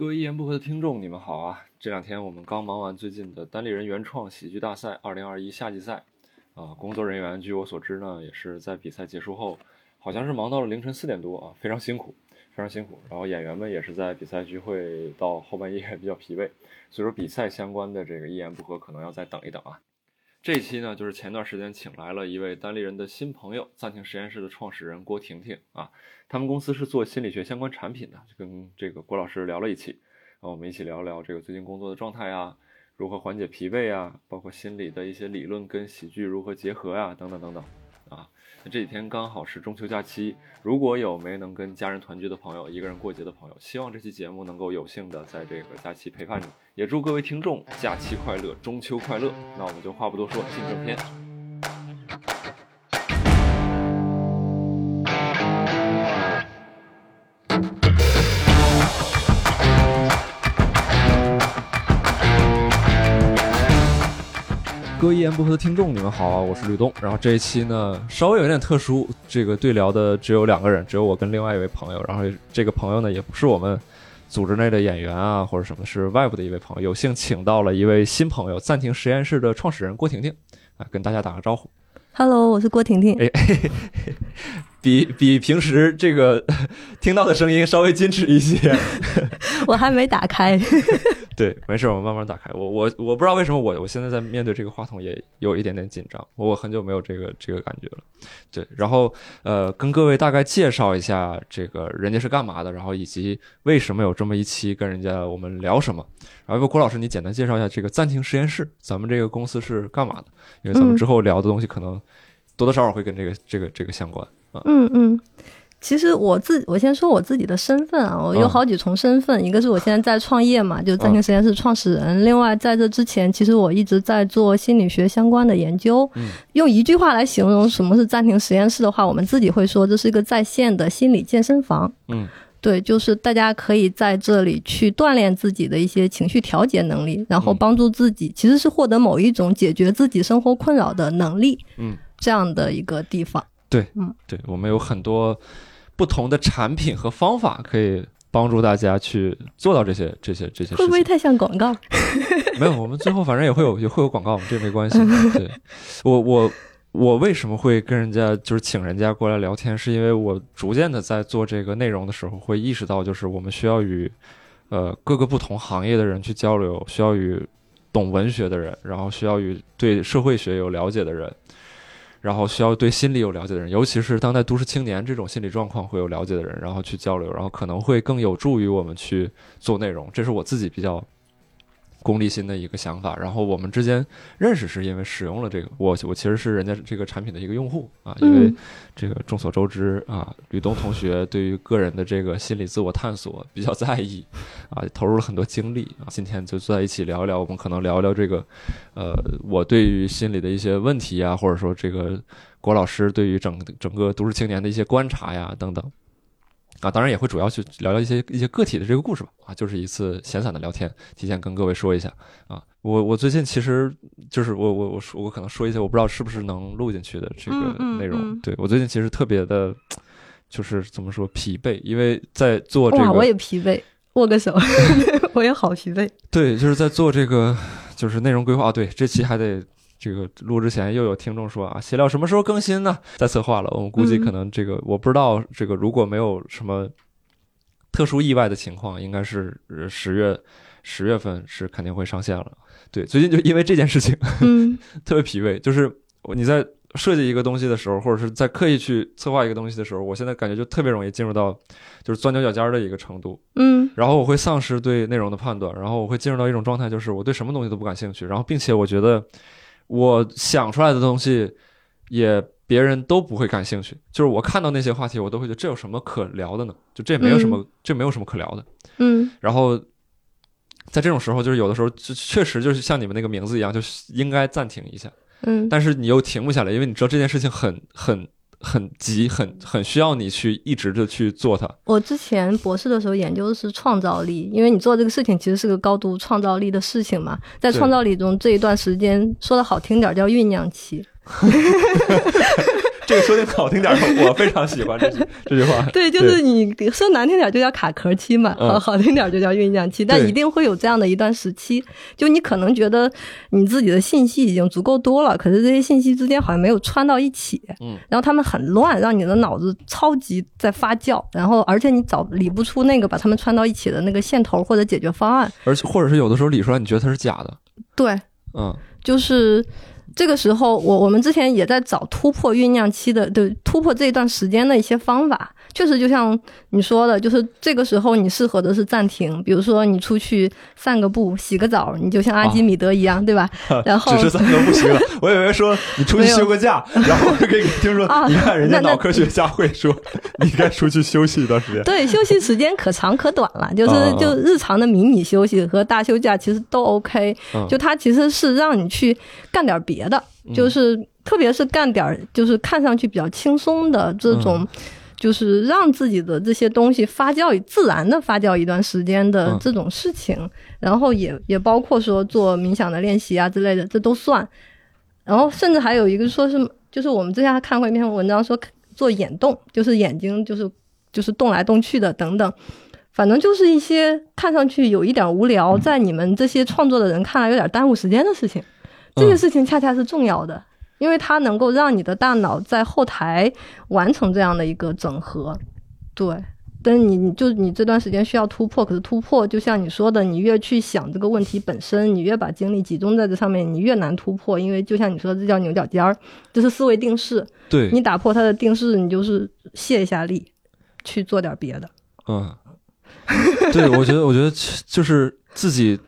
各位一言不合的听众，你们好啊！这两天我们刚忙完最近的单立人原创喜剧大赛二零二一夏季赛，啊，工作人员据我所知呢，也是在比赛结束后，好像是忙到了凌晨四点多啊，非常辛苦，非常辛苦。然后演员们也是在比赛聚会到后半夜 比较疲惫，所以说比赛相关的这个一言不合可能要再等一等啊。这期呢，就是前段时间请来了一位单立人的新朋友，暂停实验室的创始人郭婷婷啊。他们公司是做心理学相关产品的，跟这个郭老师聊了一期，啊我们一起聊聊这个最近工作的状态啊，如何缓解疲惫啊，包括心理的一些理论跟喜剧如何结合啊，等等等等。这几天刚好是中秋假期，如果有没能跟家人团聚的朋友，一个人过节的朋友，希望这期节目能够有幸的在这个假期陪伴你，也祝各位听众假期快乐，中秋快乐。那我们就话不多说，进正片。位一言不合的听众，你们好啊，我是吕东。然后这一期呢，稍微有点特殊，这个对聊的只有两个人，只有我跟另外一位朋友。然后这个朋友呢，也不是我们组织内的演员啊，或者什么，是外部的一位朋友。有幸请到了一位新朋友，暂停实验室的创始人郭婷婷啊，跟大家打个招呼。Hello，我是郭婷婷。哎，比比平时这个听到的声音稍微矜持一些。我还没打开。对，没事，我们慢慢打开。我我我不知道为什么我我现在在面对这个话筒也有一点点紧张，我很久没有这个这个感觉了。对，然后呃，跟各位大概介绍一下这个人家是干嘛的，然后以及为什么有这么一期跟人家我们聊什么。然后郭老师，你简单介绍一下这个暂停实验室，咱们这个公司是干嘛的？因为咱们之后聊的东西可能多多少少会跟这个这个这个相关啊。嗯嗯。其实我自我先说我自己的身份啊，我有好几重身份，一个是我现在在创业嘛，就暂停实验室创始人。另外在这之前，其实我一直在做心理学相关的研究。用一句话来形容什么是暂停实验室的话，我们自己会说这是一个在线的心理健身房。嗯，对，就是大家可以在这里去锻炼自己的一些情绪调节能力，然后帮助自己，其实是获得某一种解决自己生活困扰的能力。嗯，这样的一个地方。对，嗯，对我们有很多。不同的产品和方法可以帮助大家去做到这些、这些、这些。会不会太像广告？没有，我们最后反正也会有也会有广告，这没关系。对，我我我为什么会跟人家就是请人家过来聊天？是因为我逐渐的在做这个内容的时候，会意识到，就是我们需要与呃各个不同行业的人去交流，需要与懂文学的人，然后需要与对社会学有了解的人。然后需要对心理有了解的人，尤其是当代都市青年这种心理状况会有了解的人，然后去交流，然后可能会更有助于我们去做内容。这是我自己比较。功利心的一个想法，然后我们之间认识是因为使用了这个，我我其实是人家这个产品的一个用户啊，因为这个众所周知啊，吕东同学对于个人的这个心理自我探索比较在意啊，投入了很多精力啊，今天就坐在一起聊一聊，我们可能聊一聊这个，呃，我对于心理的一些问题呀，或者说这个郭老师对于整整个都市青年的一些观察呀等等。啊，当然也会主要去聊聊一些一些个体的这个故事吧。啊，就是一次闲散的聊天，提前跟各位说一下。啊，我我最近其实就是我我我说我可能说一些我不知道是不是能录进去的这个内容。对我最近其实特别的，就是怎么说疲惫，因为在做这个。我也疲惫，握个手，我也好疲惫。对，就是在做这个就是内容规划。对，这期还得。这个录之前又有听众说啊，闲聊什么时候更新呢？在策划了，我们估计可能这个我不知道，这个如果没有什么特殊意外的情况，应该是十月十月份是肯定会上线了。对，最近就因为这件事情，特别疲惫。就是你在设计一个东西的时候，或者是在刻意去策划一个东西的时候，我现在感觉就特别容易进入到就是钻牛角尖的一个程度。嗯，然后我会丧失对内容的判断，然后我会进入到一种状态，就是我对什么东西都不感兴趣，然后并且我觉得。我想出来的东西，也别人都不会感兴趣。就是我看到那些话题，我都会觉得这有什么可聊的呢？就这也没有什么，这没有什么可聊的。嗯。然后，在这种时候，就是有的时候，就确实就是像你们那个名字一样，就应该暂停一下。嗯。但是你又停不下来，因为你知道这件事情很很。很急，很很需要你去一直的去做它。我之前博士的时候研究的是创造力，因为你做这个事情其实是个高度创造力的事情嘛。在创造力中，这一段时间说的好听点叫酝酿期。这个说的好听点，我非常喜欢这句这句话。对，就是你说难听点就叫卡壳期嘛，好好听点就叫酝酿期，但一定会有这样的一段时期，就你可能觉得你自己的信息已经足够多了，可是这些信息之间好像没有串到一起，嗯，然后他们很乱，让你的脑子超级在发酵，然后而且你找理不出那个把他们串到一起的那个线头或者解决方案，而且或者是有的时候理出来你觉得它是假的，对，嗯，就是。这个时候，我我们之前也在找突破酝酿期的，对突破这一段时间的一些方法。确实，就像你说的，就是这个时候你适合的是暂停。比如说，你出去散个步、洗个澡，你就像阿基米德一样，对吧？然后只是散个步、洗个，我以为说你出去休个假，然后可以听说，你看人家脑科学家会说，你该出去休息一段时间。对，休息时间可长可短了，就是就日常的迷你休息和大休假其实都 OK。就它其实是让你去干点别的，就是特别是干点就是看上去比较轻松的这种。就是让自己的这些东西发酵，自然的发酵一段时间的这种事情，然后也也包括说做冥想的练习啊之类的，这都算。然后甚至还有一个说是，就是我们之前还看过一篇文章说做眼动，就是眼睛就是就是动来动去的等等，反正就是一些看上去有一点无聊，在你们这些创作的人看来有点耽误时间的事情，这些事情恰恰是重要的。因为它能够让你的大脑在后台完成这样的一个整合，对。但你你就你这段时间需要突破，可是突破就像你说的，你越去想这个问题本身，你越把精力集中在这上面，你越难突破。因为就像你说，这叫牛角尖儿，这是思维定式。对你打破它的定式，你就是卸一下力，去做点别的。嗯，对，我觉得，我觉得就是自己。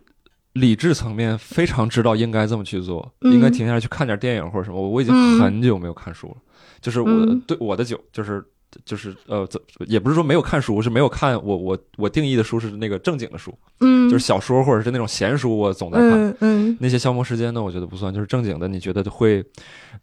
理智层面非常知道应该这么去做，应该停下来去看点电影或者什么。我我已经很久没有看书了，就是我对我的酒就是。就是呃，怎也不是说没有看书，是没有看我我我定义的书是那个正经的书，嗯，就是小说或者是那种闲书，我总在看，嗯，那些消磨时间呢，我觉得不算，就是正经的，你觉得会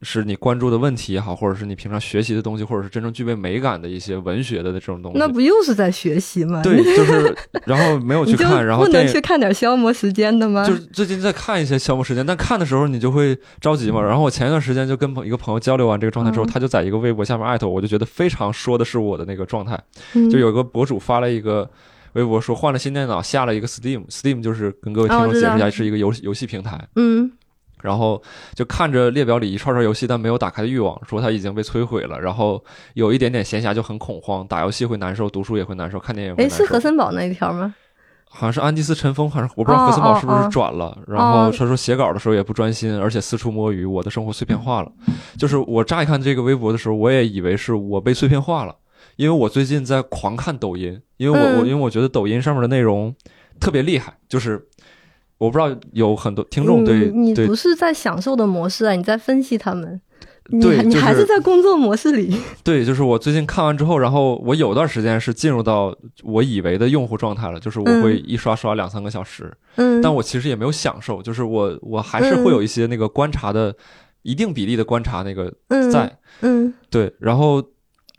是你关注的问题也好，或者是你平常学习的东西，或者是真正具备美感的一些文学的这种东西，那不又是在学习吗？对，就是 然后没有去看，然后不能去看点消磨时间的吗？就是最近在看一些消磨时间，但看的时候你就会着急嘛。然后我前一段时间就跟朋一个朋友交流完这个状态之后，他就在一个微博下面艾特我，我就觉得非常说的是我的那个。状态，就有个博主发了一个微博说换了新电脑，下了一个 Steam，Steam 就是跟各位听众解释一下，是一个游游戏平台。嗯，然后就看着列表里一串串游戏，但没有打开的欲望，说它已经被摧毁了。然后有一点点闲暇就很恐慌，打游戏会难受，读书也会难受，看电影。哎，是何森堡那一条吗？好像是安迪斯尘封，还是我不知道何森宝是不是转了。然后他说写稿的时候也不专心，而且四处摸鱼，我的生活碎片化了。就是我乍一看这个微博的时候，我也以为是我被碎片化了。因为我最近在狂看抖音，因为我我因为我觉得抖音上面的内容特别厉害，就是我不知道有很多听众对你不是在享受的模式啊，你在分析他们，你你还是在工作模式里。对，就是我最近看完之后，然后我有段时间是进入到我以为的用户状态了，就是我会一刷刷两三个小时，嗯，但我其实也没有享受，就是我我还是会有一些那个观察的一定比例的观察那个在，嗯，对，然后。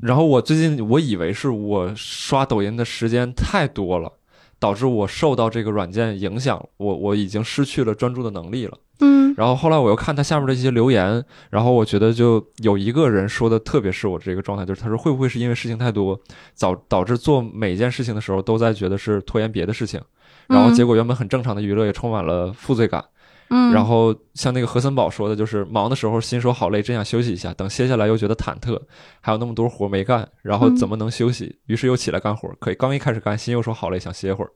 然后我最近我以为是我刷抖音的时间太多了，导致我受到这个软件影响，我我已经失去了专注的能力了。嗯。然后后来我又看他下面的一些留言，然后我觉得就有一个人说的特别是我这个状态，就是他说会不会是因为事情太多，导导致做每件事情的时候都在觉得是拖延别的事情，然后结果原本很正常的娱乐也充满了负罪感。嗯，然后像那个何森堡说的，就是忙的时候心说好累，真想休息一下，等歇下来又觉得忐忑，还有那么多活没干，然后怎么能休息？于是又起来干活，可以刚一开始干，心又说好累，想歇会儿。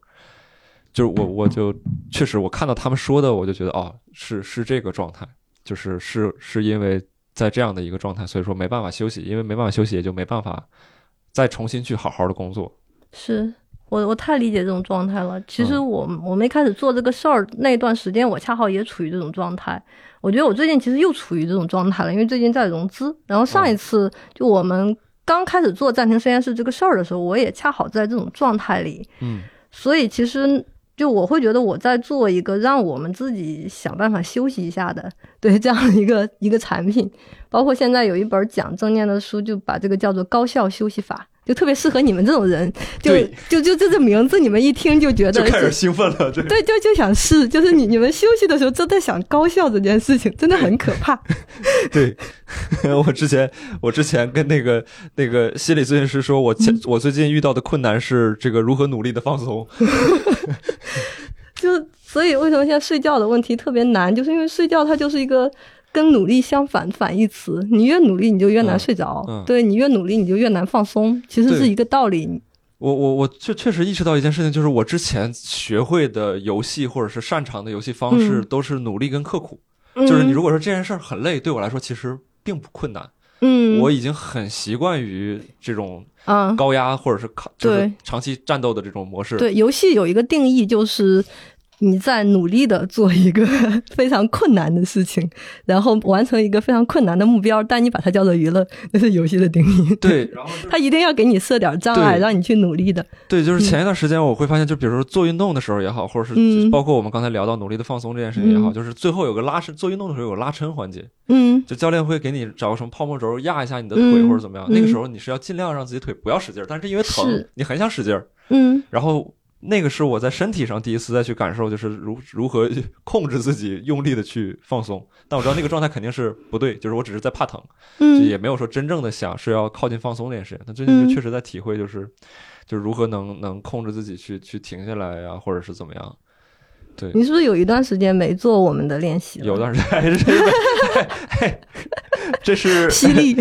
就是我，我就确实我看到他们说的，我就觉得哦，是是这个状态，就是是是因为在这样的一个状态，所以说没办法休息，因为没办法休息，也就没办法再重新去好好的工作。是。我我太理解这种状态了。其实我我没开始做这个事儿那段时间，我恰好也处于这种状态。我觉得我最近其实又处于这种状态了，因为最近在融资。然后上一次就我们刚开始做暂停实验室这个事儿的时候，我也恰好在这种状态里。嗯，所以其实就我会觉得我在做一个让我们自己想办法休息一下的，对这样的一个一个产品。包括现在有一本讲正念的书，就把这个叫做高效休息法。就特别适合你们这种人，就就就这个名字，你们一听就觉得就开始兴奋了，这对，就就想试，就是你你们休息的时候就在想高效这件事情，真的很可怕。对，我之前我之前跟那个那个心理咨询师说，我前、我最近遇到的困难是这个如何努力的放松。就所以为什么现在睡觉的问题特别难，就是因为睡觉它就是一个跟努力相反反义词，你越努力你就越难睡着，嗯。嗯对你越努力你就越难放松，其实是一个道理。我我我确确实意识到一件事情，就是我之前学会的游戏或者是擅长的游戏方式，嗯。都是努力跟刻苦。嗯。就是你如果说这件事儿很累，对我来说其实并不困难，嗯，我已经很习惯于这种啊，高压或者是抗就是对。长期战斗的这种模式。对，游戏有一个定义，就是你在努力的做一个 非常困难的事情，然后完成一个非常困难的目标，但你把它叫做娱乐，那是游戏的定义。对，然后就是它一定要给你设点障碍，让你去努力的。对，就是前一段时间我会发现，就比如说做运动的时候也好，或者是嗯。包括我们刚才聊到努力的放松这件事情也好，嗯。就是最后有个拉伸，做运动的时候有个拉伸环节，嗯。就教练会给你找个什么泡沫轴压一下你的腿嗯。或者怎么样，嗯那个时候你是要尽量让自己腿不要使劲儿，但是因为疼，你很想使劲儿，嗯。然后。那个是我在身体上第一次再去感受，就是如如何 控制自己用力的去放松。但我知道那个状态肯定是不对，就是我只是在怕疼，就嗯也没有说真正的想是要靠近放松这件事情。但最近就嗯确实在体会，就是、就是如何能能控制自己去去停下来呀、或者是怎么样。对，你是不是有一段时间没做我们的练习了？有段时间还是这是 犀利，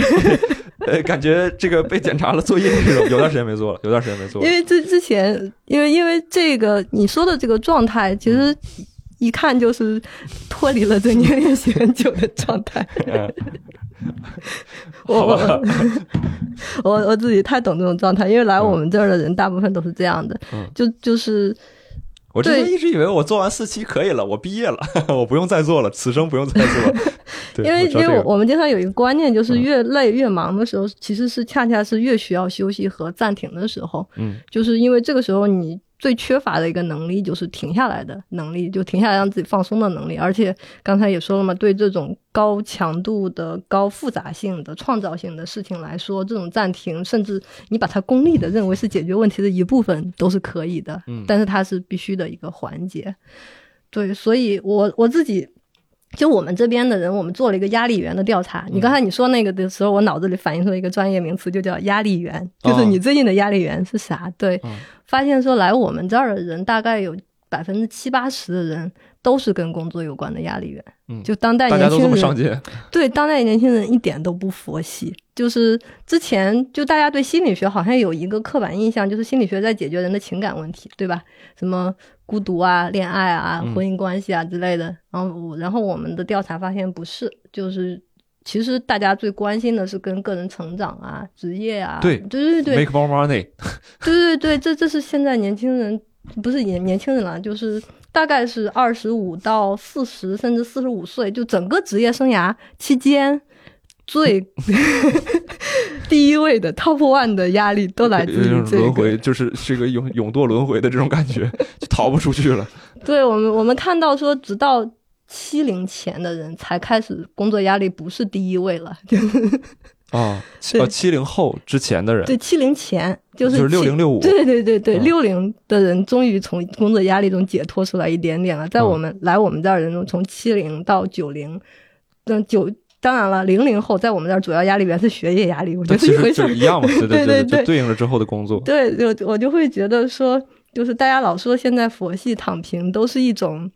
呃，感觉这个被检查了作业这种，有段时间没做了，有段时间没做了。因为之之前，因为因为这个你说的这个状态，其实一看就是脱离了对你练习很久的状态。嗯，我我 我我自己太懂这种状态，因为来我们这儿的人大部分都是这样的，嗯。就就是我之前一直以为我做完四期可以了，我毕业了，我不用再做了，此生不用再做。了，因为因为我们经常有一个观念，就是嗯。越累越忙的时候，其实是恰恰是越需要休息和暂停的时候，嗯。就是因为这个时候你最缺乏的一个能力就是停下来的能力，就停下来让自己放松的能力。而且刚才也说了嘛，对这种高强度的、高复杂性的、创造性的事情来说，这种暂停，甚至你把它功利的认为是解决问题的一部分，都是可以的。嗯但是它是必须的一个环节。对，所以我我自己。就我们这边的人，我们做了一个压力源的调查。你刚才你说那个的时候，我脑子里反映出了一个专业名词，就叫压力源，就是你最近的压力源是啥？对，嗯发现说来我们这儿的人，大概有百分之七八十的人都是跟工作有关的压力源。嗯就当代大家都这年轻人么上进，对当代年轻人一点都不佛系。就是之前就大家对心理学好像有一个刻板印象，就是心理学在解决人的情感问题，对吧？什么孤独啊、恋爱啊、嗯婚姻关系啊之类的。然后我，然后我们的调查发现不是，就是其实大家最关心的是跟个人成长啊、职业啊，对对对对，make more money，对对对，这这是现在年轻人不是年年轻人了，就是大概是二十五到四十，甚至四十五岁，就整个职业生涯期间最 第一位的 top one 的压力都来自于这个。轮回，就是是一个永永堕轮回的这种感觉，就逃不出去了。对我们，我们看到说，直到七零前的人才开始工作压力不是第一位了，啊，对呃，七零后之前的人，对，七零前就是就是七60 65对对对对，嗯六零的人终于从工作压力中解脱出来一点点了。在嗯我们、来我们这儿人中，从七零到九零，那九。当然了，零零后在我们这儿主要压力源是学业压力，我觉那其实得是一回事儿。就一样嘛，对对对对对就对应了之后的工作。对，就我就会觉得说，就是大家老说现在佛系躺平都是一种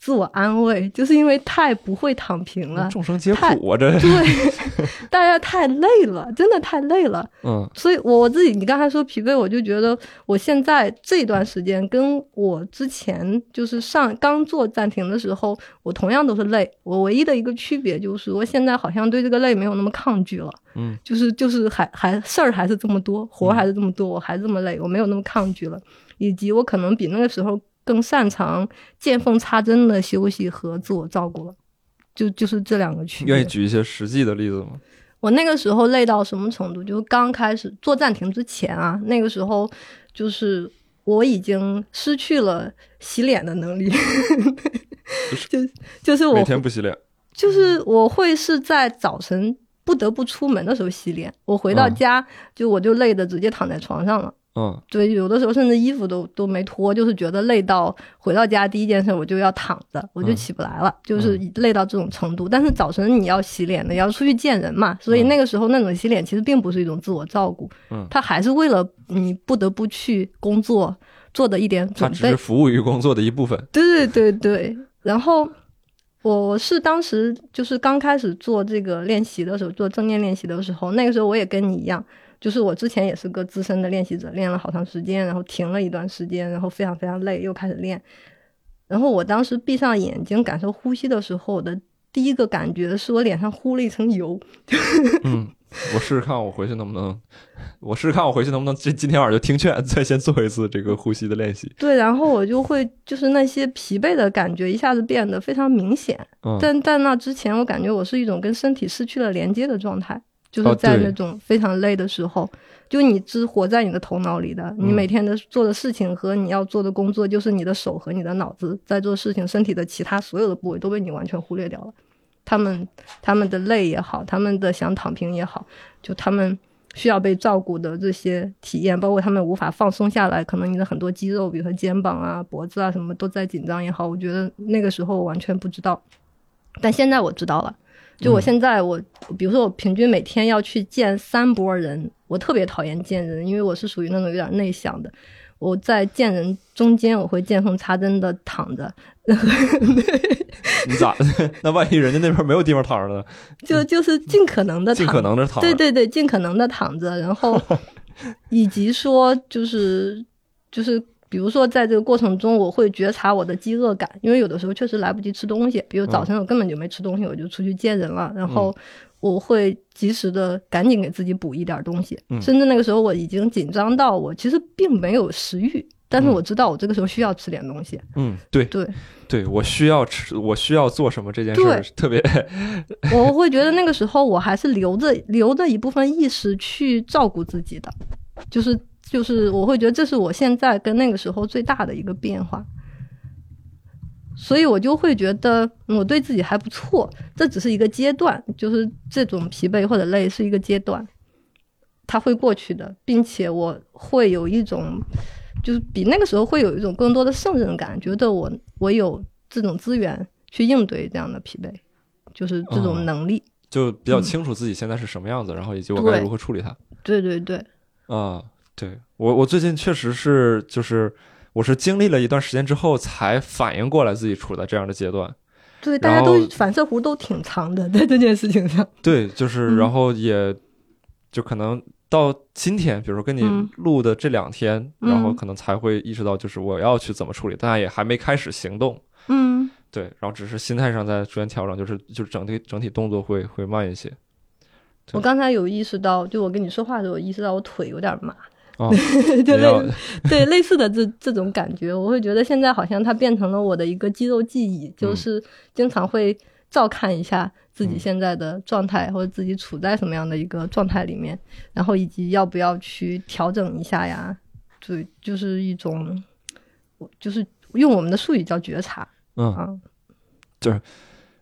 自我安慰，就是因为太不会躺平了。众生皆苦啊，这，对，大家太累了，真的太累了。嗯所以我我自己，你刚才说疲惫，我就觉得我现在这段时间跟我之前就是上刚做暂停的时候，我同样都是累。我唯一的一个区别就是，我现在好像对这个累没有那么抗拒了。嗯，就是就是还还事儿还是这么多，活儿还是这么多，我还这么累，我没有那么抗拒了。以及我可能比那个时候更擅长见缝插针的休息和自我照顾了。就就是这两个区别。愿意举一些实际的例子吗？我那个时候累到什么程度？就是刚开始做暂停之前啊，那个时候就是我已经失去了洗脸的能力，就就是我每天不洗脸，就是我会是在早晨不不得不出门的时候洗脸。我回到家就我就累的直接躺在床上了。嗯，对，有的时候甚至衣服都都没脱，就是觉得累到回到家第一件事我就要躺着，我就起不来了，就是累到这种程度。但是早晨你要洗脸的，要出去见人嘛，所以那个时候那种洗脸其实并不是一种自我照顾，嗯，他还是为了你不得不去工作做的一点准备，只是服务于工作的一部分。对对对对，然后我是当时就是刚开始做这个练习的时候，做正念练习的时候，那个时候我也跟你一样。就是我之前也是个资深的练习者，练了好长时间，然后停了一段时间，然后非常非常累，又开始练。然后我当时闭上眼睛感受呼吸的时候，我的第一个感觉是我脸上糊了一层油。嗯，我试试看，我回去能不能，我试试看，我回去能不能这今天晚上就听劝，再先做一次这个呼吸的练习。对，然后我就会就是那些疲惫的感觉一下子变得非常明显。嗯，但在那之前，我感觉我是一种跟身体失去了连接的状态。就是在那种非常累的时候，就你只活在你的头脑里的，你每天的做的事情和你要做的工作，就是你的手和你的脑子在做事情，身体的其他所有的部位都被你完全忽略掉了。他们他们的累也好，他们的想躺平也好，就他们需要被照顾的这些体验，包括他们无法放松下来，可能你的很多肌肉，比如说肩膀啊、脖子啊什么都在紧张也好，我觉得那个时候我完全不知道，但现在我知道了。就我现在，我比如说我平均每天要去见三波人，我特别讨厌见人，因为我是属于那种有点内向的。我在见人中间，我会见缝插针的躺着。你咋？那万一人家那边没有地方躺着呢？就就是尽可能的尽可能的躺。对对对，尽可能的躺着，然后 以及说就是就是。比如说，在这个过程中，我会觉察我的饥饿感，因为有的时候确实来不及吃东西。比如早晨我根本就没吃东西，我就出去见人了，然后我会及时的赶紧给自己补一点东西。甚至那个时候我已经紧张到我其实并没有食欲，但是我知道我这个时候需要吃点东西。嗯，对对对，我需要吃，我需要做什么这件事特别。我会觉得那个时候我还是留着留着一部分意识去照顾自己的，就是。就是我会觉得这是我现在跟那个时候最大的一个变化，所以我就会觉得我对自己还不错。这只是一个阶段，就是这种疲惫或者累是一个阶段，它会过去的，并且我会有一种，就是比那个时候会有一种更多的胜任感，觉得我我有这种资源去应对这样的疲惫，就是这种能力，就比较清楚自己现在是什么样子，然后以及我该如何处理它。对对对，啊。对我，我最近确实是，就是我是经历了一段时间之后，才反应过来自己处在这样的阶段。对，大家都反射弧都挺长的，在这件事情上。对，就是，然后也就可能到今天，比如说跟你录的这两天，然后可能才会意识到，就是我要去怎么处理，但也还没开始行动。嗯，对，然后只是心态上在逐渐调整，就是就是整体整体动作会会慢一些。我刚才有意识到，就我跟你说话的时候，意识到我腿有点麻。就类对类似的这这种感觉，我会觉得现在好像它变成了我的一个肌肉记忆，就是经常会照看一下自己现在的状态，或者自己处在什么样的一个状态里面，然后以及要不要去调整一下呀？对，就是一种，就是用我们的术语叫觉察。嗯，就是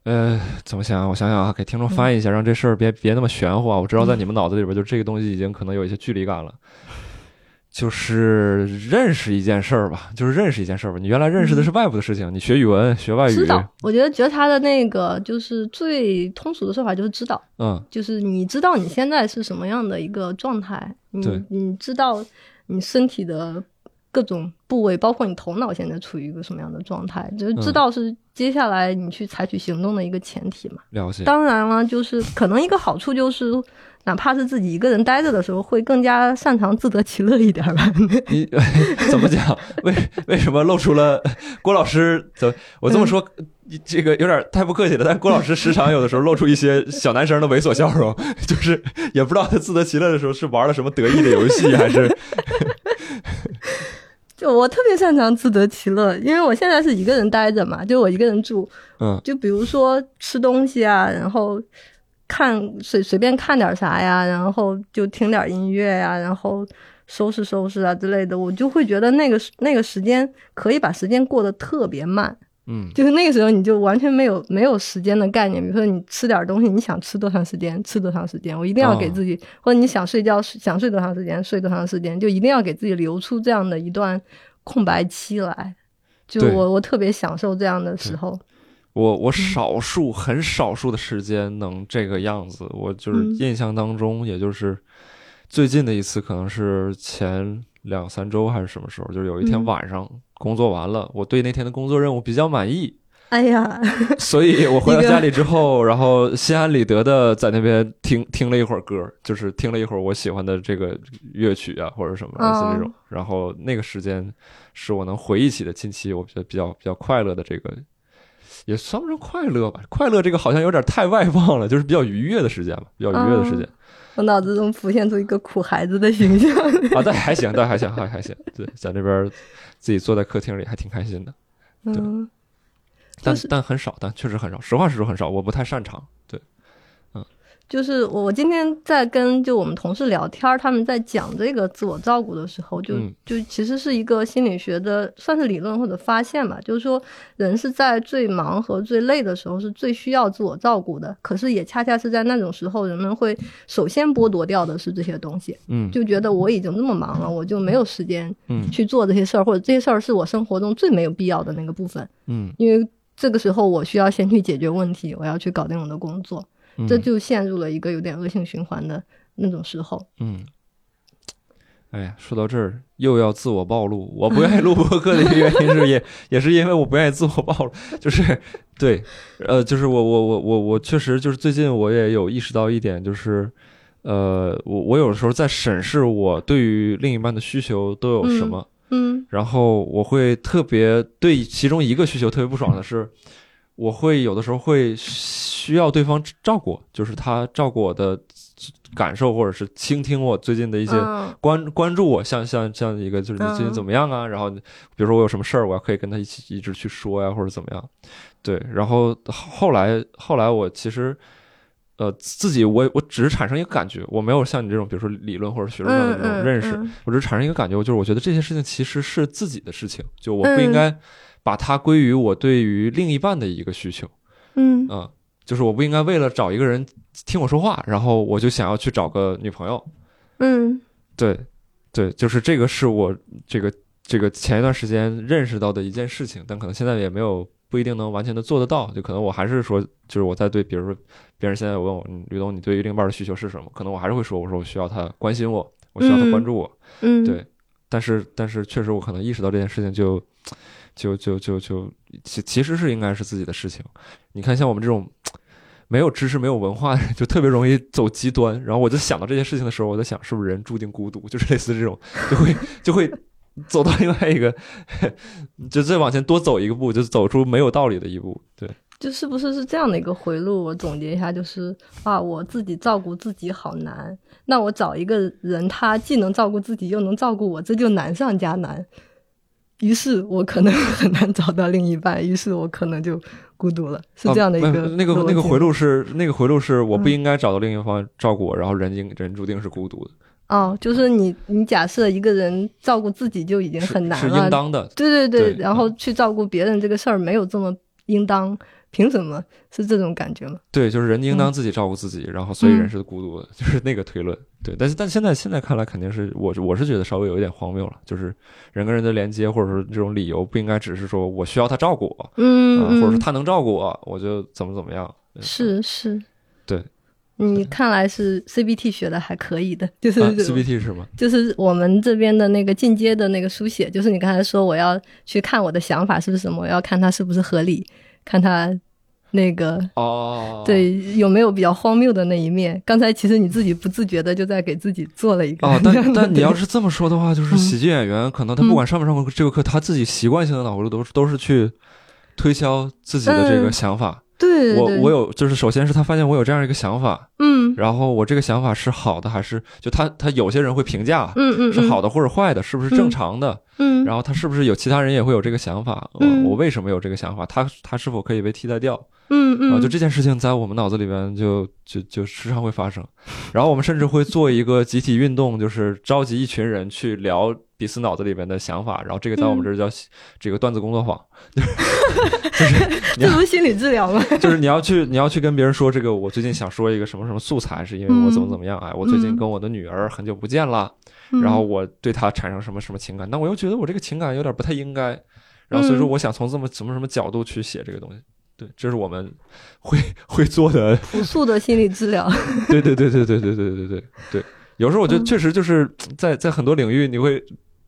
呃，怎么想？我想想啊，给听众翻译一下，让这事儿别别那么玄乎啊！我知道在你们脑子里边，就这个东西已经可能有一些距离感了。就是认识一件事儿吧，就是认识一件事儿吧。你原来认识的是外部的事情，你学语文、学外语。知道，我觉得觉察的那个就是最通俗的说法，就是知道。嗯，就是你知道你现在是什么样的一个状态，你你知道你身体的各种部位，包括你头脑现在处于一个什么样的状态，就是知道是接下来你去采取行动的一个前提嘛。了解。当然了，就是可能一个好处就是。哪怕是自己一个人待着的时候，会更加擅长自得其乐一点吧。你 怎么讲？为为什么露出了郭老师？怎我这么说，这个有点太不客气了。但是郭老师时常有的时候露出一些小男生的猥琐笑容，就是也不知道他自得其乐的时候是玩了什么得意的游戏，还是？就我特别擅长自得其乐，因为我现在是一个人待着嘛，就我一个人住。嗯，就比如说吃东西啊，然后。看随随便看点啥呀，然后就听点音乐呀，然后收拾收拾啊之类的，我就会觉得那个那个时间可以把时间过得特别慢，嗯，就是那个时候你就完全没有没有时间的概念。比如说你吃点东西，你想吃多长时间吃多长时间，我一定要给自己；或者你想睡觉想睡多长时间睡多长时间，就一定要给自己留出这样的一段空白期来。就我我特别享受这样的时候。我我少数很少数的时间能这个样子，我就是印象当中，也就是最近的一次，可能是前两三周还是什么时候，就是有一天晚上工作完了，我对那天的工作任务比较满意。哎呀，所以我回到家里之后，然后心安理得的在那边听听了一会儿歌，就是听了一会儿我喜欢的这个乐曲啊，或者什么类似这种。然后那个时间是我能回忆起的近期我觉得比较比较快乐的这个。也算不上快乐吧，快乐这个好像有点太外放了，就是比较愉悦的时间吧，比较愉悦的时间。我脑子中浮现出一个苦孩子的形象。啊，但还行，但还行，还还行。对，在这边自己坐在客厅里还挺开心的。嗯，但但很少，但确实很少。实话实说，很少。我不太擅长。对。就是我，今天在跟就我们同事聊天，他们在讲这个自我照顾的时候，就就其实是一个心理学的算是理论或者发现吧。就是说，人是在最忙和最累的时候是最需要自我照顾的，可是也恰恰是在那种时候，人们会首先剥夺掉的是这些东西。嗯，就觉得我已经那么忙了，我就没有时间嗯去做这些事儿，或者这些事儿是我生活中最没有必要的那个部分。嗯，因为这个时候我需要先去解决问题，我要去搞定我的工作。这就陷入了一个有点恶性循环的那种时候。嗯，哎呀，说到这儿又要自我暴露，我不愿意录播客的一个原因是 也也是因为我不愿意自我暴露，就是对，呃，就是我我我我我确实就是最近我也有意识到一点，就是呃，我我有时候在审视我对于另一半的需求都有什么，嗯，然后我会特别对其中一个需求特别不爽的是。我会有的时候会需要对方照顾，就是他照顾我的感受，或者是倾听我最近的一些关关注我，像像像一个就是你最近怎么样啊？然后比如说我有什么事儿，我要可以跟他一起一直去说呀，或者怎么样？对，然后后来后来我其实呃自己我我只是产生一个感觉，我没有像你这种比如说理论或者学术上的这种认识，我只是产生一个感觉，就是我觉得这些事情其实是自己的事情，就我不应该。把它归于我对于另一半的一个需求，嗯。就是我不应该为了找一个人听我说话，然后我就想要去找个女朋友，嗯，对，对，就是这个是我这个这个前一段时间认识到的一件事情，但可能现在也没有不一定能完全的做得到，就可能我还是说，就是我在对，比如说别人现在问我，吕东，你对于另一半的需求是什么？可能我还是会说，我说我需要他关心我，我需要他关注我，嗯，对，但是但是确实我可能意识到这件事情就。就就就就就其其实是应该是自己的事情，你看像我们这种没有知识、没有文化的人，就特别容易走极端。然后我就想到这些事情的时候，我在想，是不是人注定孤独？就是类似这种，就会就会走到另外一个，就再往前多走一个步，就走出没有道理的一步。对，就是不是是这样的一个回路？我总结一下，就是啊，我自己照顾自己好难，那我找一个人，他既能照顾自己，又能照顾我，这就难上加难。于是我可能 很难找到另一半，于是我可能就孤独了，是这样的一个那个那个回路是那个回路是我不应该找到另一方照顾我，然后人应人注定是孤独的。哦，就是你你假设一个人照顾自己就已经很难了，是应当的。对对对，然后去照顾别人这个事儿没有这么应当。凭什么是这种感觉吗？对，就是人应当自己照顾自己，然后所以人是孤独的，就是那个推论。对，但是但现在现在看来，肯定是我我是觉得稍微有一点荒谬了。就是人跟人的连接，或者说这种理由，不应该只是说我需要他照顾我，嗯，或者说他能照顾我，我就怎么怎么样。是是，对，你看来是 CBT 学的还可以的，就是 CBT 是吗？就是我们这边的那个进阶的那个书写，就是你刚才说我要去看我的想法是不是什么，我要看它是不是合理。看他那个哦，对，有没有比较荒谬的那一面？刚才其实你自己不自觉的就在给自己做了一个哦，但 但你要是这么说的话，就是喜剧演员可能他不管上不上过这个课，他自己习惯性的脑回路都是都是去推销自己的这个想法。对，我我有，就是首先是他发现我有这样一个想法，嗯，然后我这个想法是好的还是就他他有些人会评价，嗯嗯，是好的或者坏的，是不是正常的？嗯，然后他是不是有其他人也会有这个想法？嗯我我为什么有这个想法？他他是否可以被替代掉？嗯嗯，啊，就这件事情在我们脑子里边就就就时常会发生，然后我们甚至会做一个集体运动，就是召集一群人去聊彼此脑子里边的想法，然后这个在我们这儿叫这个段子工作坊，就是 这不是心理治疗吗？就是你要去你要去跟别人说这个，我最近想说一个什么什么素材，是因为我怎么怎么样，哎，我最近跟我的女儿很久不见了，然后我对她产生什么什么情感，但我又觉得我这个情感有点不太应该，然后所以说我想从这么什么什么角度去写这个东西。对，这是我们会会做的朴 素的心理治疗。对对对对对对对对对对，有时候我觉得确实就是在在很多领域，你会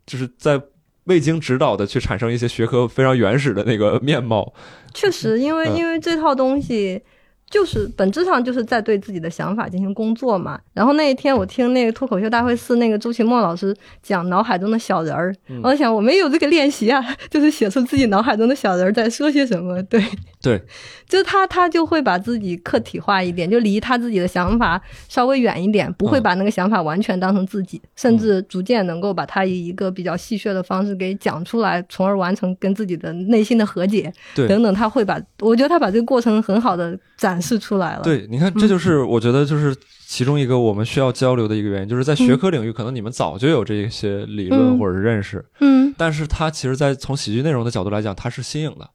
就是在未经指导的去产生一些学科非常原始的那个面貌。确实，因为嗯因为这套东西。就是本质上就是在对自己的想法进行工作嘛。然后那一天我听那个脱口秀大会四那个周奇墨老师讲脑海中的小人儿，嗯我想我没有这个练习啊，就是写出自己脑海中的小人儿在说些什么。对，对，就是他他就会把自己客体化一点，就离他自己的想法稍微远一点，不会嗯把那个想法完全当成自己，甚至逐渐能够把他以一个比较戏谑的方式给讲出来，从而完成跟自己的内心的和解。对等等，他会把我觉得他把这个过程很好的展示出来了。，对，你看，这就是我觉得就是其中一个我们需要交流的一个原因，就是在学科领域，可能你们早就有这些理论嗯或者是认识，嗯但是它其实，在从喜剧内容的角度来讲，它是新颖的。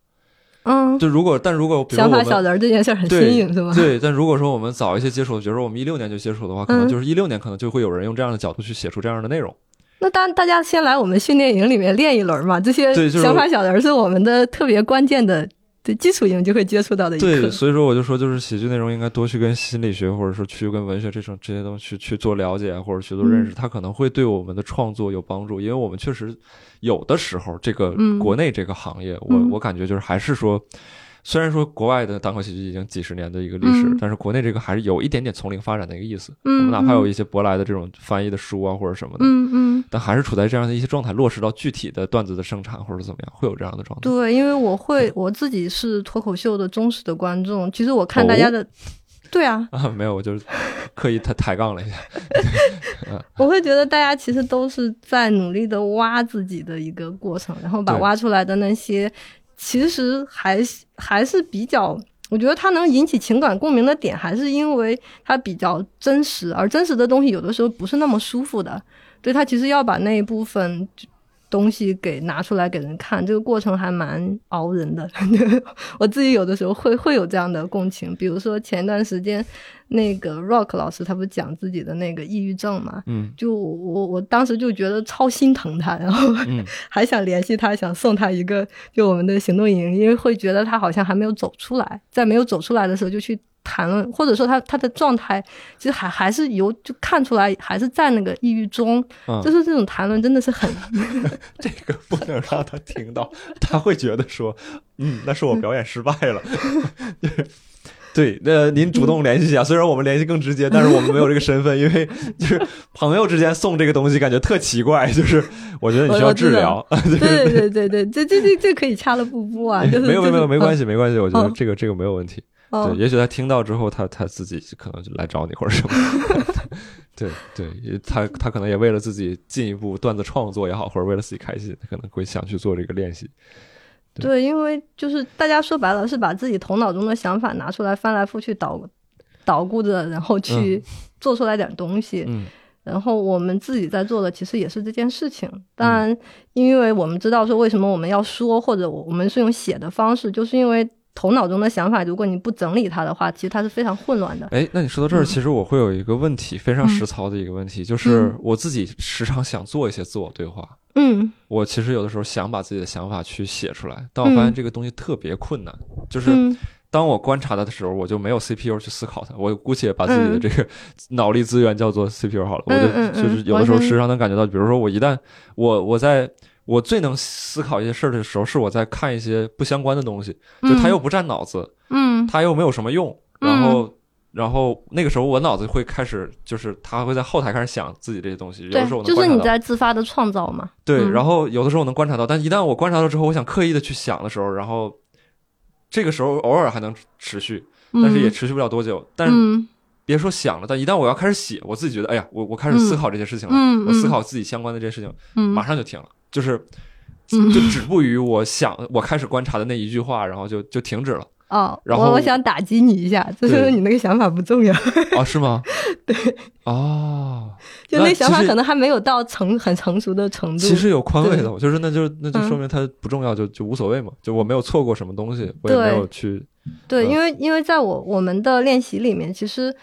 嗯，就如果，但如果比如想法小人这件事很新对颖，是吗？对，但如果说我们早一些接触，比如说我们一六年就接触的话，可能嗯就是一六年，可能就会有人用这样的角度去写出这样的内容。那当大家先来我们训练营里面练一轮嘛，这些想法小人儿是我们的特别关键的。对基础营就会接触到的一对，所以说我就说，就是喜剧内容应该多去跟心理学，或者说去跟文学这种这些东西去去做了解，或者去做认识，嗯它可能会对我们的创作有帮助。因为我们确实有的时候，这个嗯国内这个行业，我嗯我感觉就是还是说。虽然说国外的单口喜剧已经几十年的一个历史，嗯但是国内这个还是有一点点从零发展的一个意思。嗯我们哪怕有一些舶来的这种翻译的书啊或者什么的，嗯嗯，但还是处在这样的一些状态，落实到具体的段子的生产或者怎么样，会有这样的状态。对，因为我会我自己是脱口秀的忠实的观众，其实我看大家的，对啊，啊，没有，我就是刻意抬抬杠了一下。我会觉得大家其实都是在努力的挖自己的一个过程，然后把挖出来的那些，其实还是还是比较。我觉得它能引起情感共鸣的点，还是因为它比较真实，而真实的东西有的时候不是那么舒服的。对，它其实要把那一部分东西给拿出来给人看，这个过程还蛮熬人的。我自己有的时候会会有这样的共情，比如说前段时间那个 Rock 老师他不是讲自己的那个抑郁症嘛，嗯就我我当时就觉得超心疼他，然后嗯 还想联系他，想送他一个就我们的行动营，因为会觉得他好像还没有走出来，在没有走出来的时候就去谈论，或者说他他的状态其实还还是有就看出来还是在那个抑郁中，嗯就是这种谈论真的是很 这个不能让他听到，他会觉得说，嗯，那是我表演失败了。对，那您主动联系一下，虽然我们联系更直接，但是我们没有这个身份，因为就是朋友之间送这个东西，感觉特奇怪。就是我觉得你需要治疗，对对对对，这这这这可以掐了布布啊，就是没有没有没有没关系，没关系，我觉得嗯这个这个没有问题。哦对，也许他听到之后，他他自己可能就来找你或者什么。对对，他他可能也为了自己进一步段子创作也好，或者为了自己开心，他可能会想去做这个练习。对，因为就是大家说白了是把自己头脑中的想法拿出来翻来覆去捣捣鼓着，然后去做出来点东西。嗯然后我们自己在做的其实也是这件事情。当然，因为我们知道说为什么我们要说，或者我们是用写的方式，就是因为头脑中的想法，如果你不整理它的话，其实它是非常混乱的。哎，那你说到这儿，嗯其实我会有一个问题，非常嗯实操的一个问题，就是嗯我自己时常想做一些自我对话。嗯我其实有的时候想把自己的想法去写出来，但我发现嗯这个东西特别困难。就是嗯当我观察它的时候，我就没有 CPU 去思考它，我姑且把自己的嗯这个脑力资源叫做 CPU 好了。我就就是有的时候时常能感觉到，比如说我一旦我我在我最能思考一些事儿的时候，是我在看一些不相关的东西，就它又不占脑子，嗯它又没有什么用，嗯然后。然后那个时候，我脑子会开始，就是他会在后台开始想自己这些东西。有对的时候我，能就是你在自发的创造嘛。对，嗯然后有的时候我能观察到，但一旦我观察到之后，我想刻意的去想的时候，然后这个时候偶尔还能持续，但是也持续不了多久。但是嗯别说想了，但一旦我要开始写，我自己觉得，哎呀，我我开始思考这些事情了，我思考自己相关的这些事情，嗯马上就停了，就是就止步于我想我开始观察的那一句话，然后就就停止了。哦，然后我我想打击你一下，就是你那个想法不重要，啊，是吗？对，哦，就那想法可能还没有到成很成熟的程度。其实有宽慰对的，就是那就那就嗯说明它不重要，就就无所谓嘛。就我没有错过什么东西，我也没有去对，嗯因为因为在我我们的练习里面，其实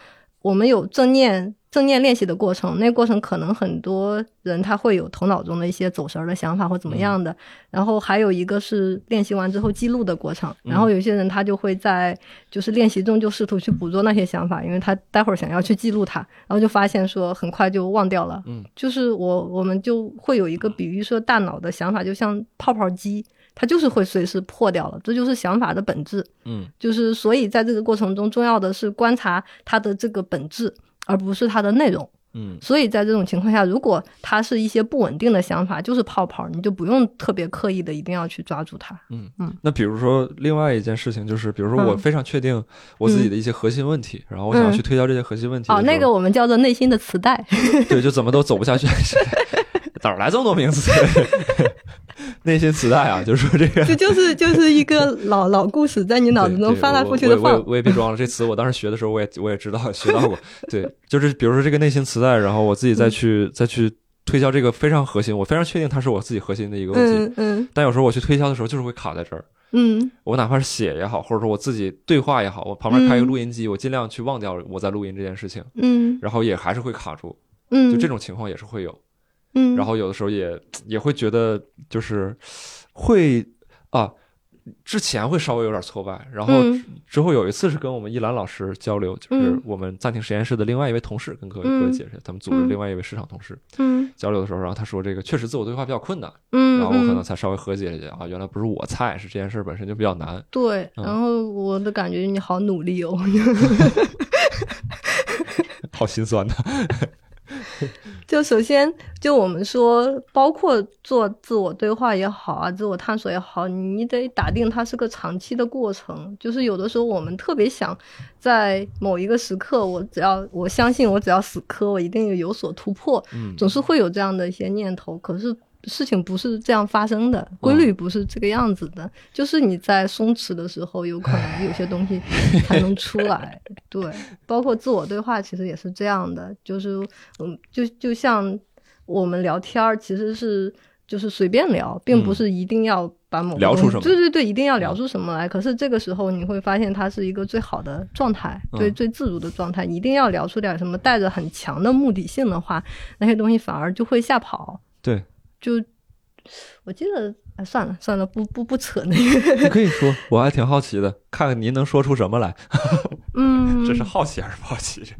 我们有正念正念练习的过程，那个过程可能很多人他会有头脑中的一些走神儿的想法或怎么样的，然后还有一个是练习完之后记录的过程，然后有些人他就会在就是练习中就试图去捕捉那些想法，因为他待会儿想要去记录它，然后就发现说很快就忘掉了。嗯，就是我我们就会有一个比喻说，大脑的想法就像泡泡机。它就是会随时破掉了，这就是想法的本质。嗯就是所以在这个过程中，重要的是观察它的这个本质，而不是它的内容。嗯所以在这种情况下，如果它是一些不稳定的想法，就是泡泡，你就不用特别刻意的一定要去抓住它。嗯嗯那比如说，另外一件事情就是，比如说我嗯非常确定我自己的一些核心问题，然后我想去推销这些核心问题的哦，那个我们叫做内心的磁带。对，就怎么都走不下去。哪儿来这么多名词？内心磁带啊，就是说这个这就是就是一个老老故事，在你脑子中翻来覆去的放。我我也别装了，这词我当时学的时候，我也我也知道学到过。对，就是比如说这个内心磁带，然后我自己再去、再去推销这个非常核心，我非常确定它是我自己核心的一个问题。嗯嗯但有时候我去推销的时候，就是会卡在这儿。嗯我哪怕是写也好，或者说我自己对话也好，我旁边开一个嗯录音机，我尽量去忘掉我在录音这件事情，嗯然后也还是会卡住。嗯，就这种情况也是会有。嗯，然后有的时候也也会觉得就是会啊，之前会稍微有点挫败，然后嗯。之后有一次是跟我们一兰老师交流，就是嗯。我们暂停实验室的另外一位同事跟各位嗯各位解释，他们组织嗯。另外一位市场同事嗯。交流的时候，然后他说这个确实自我对话比较困难，嗯，然后我可能嗯才稍微和解一下啊，原来不是我菜，是这件事本身就比较难。对，嗯。然后我的感觉你好努力哦。好心酸呐。就首先，就我们说，包括做自我对话也好啊，自我探索也好，你得打定它是个长期的过程。就是有的时候我们特别想在某一个时刻，我只要我相信我只要死磕，我一定有所突破，嗯总是会有这样的一些念头。可是事情不是这样发生的，规律不是这个样子的。就是你在松弛的时候，有可能有些东西 才能出来。对，包括自我对话，其实也是这样的。就是嗯，就就像我们聊天儿，其实是就是随便聊，并不是一定要把某个聊出什么对对对，一定要聊出什么来。可是这个时候你会发现，它是一个最好的状态，对嗯最自如的状态。一定要聊出点什么带着很强的目的性的话，那些东西反而就会吓跑。对，就我记得，哎，算了算了，不不不扯那个，你可以说，我还挺好奇的，看看您能说出什么来。嗯，这是好奇还是不好奇？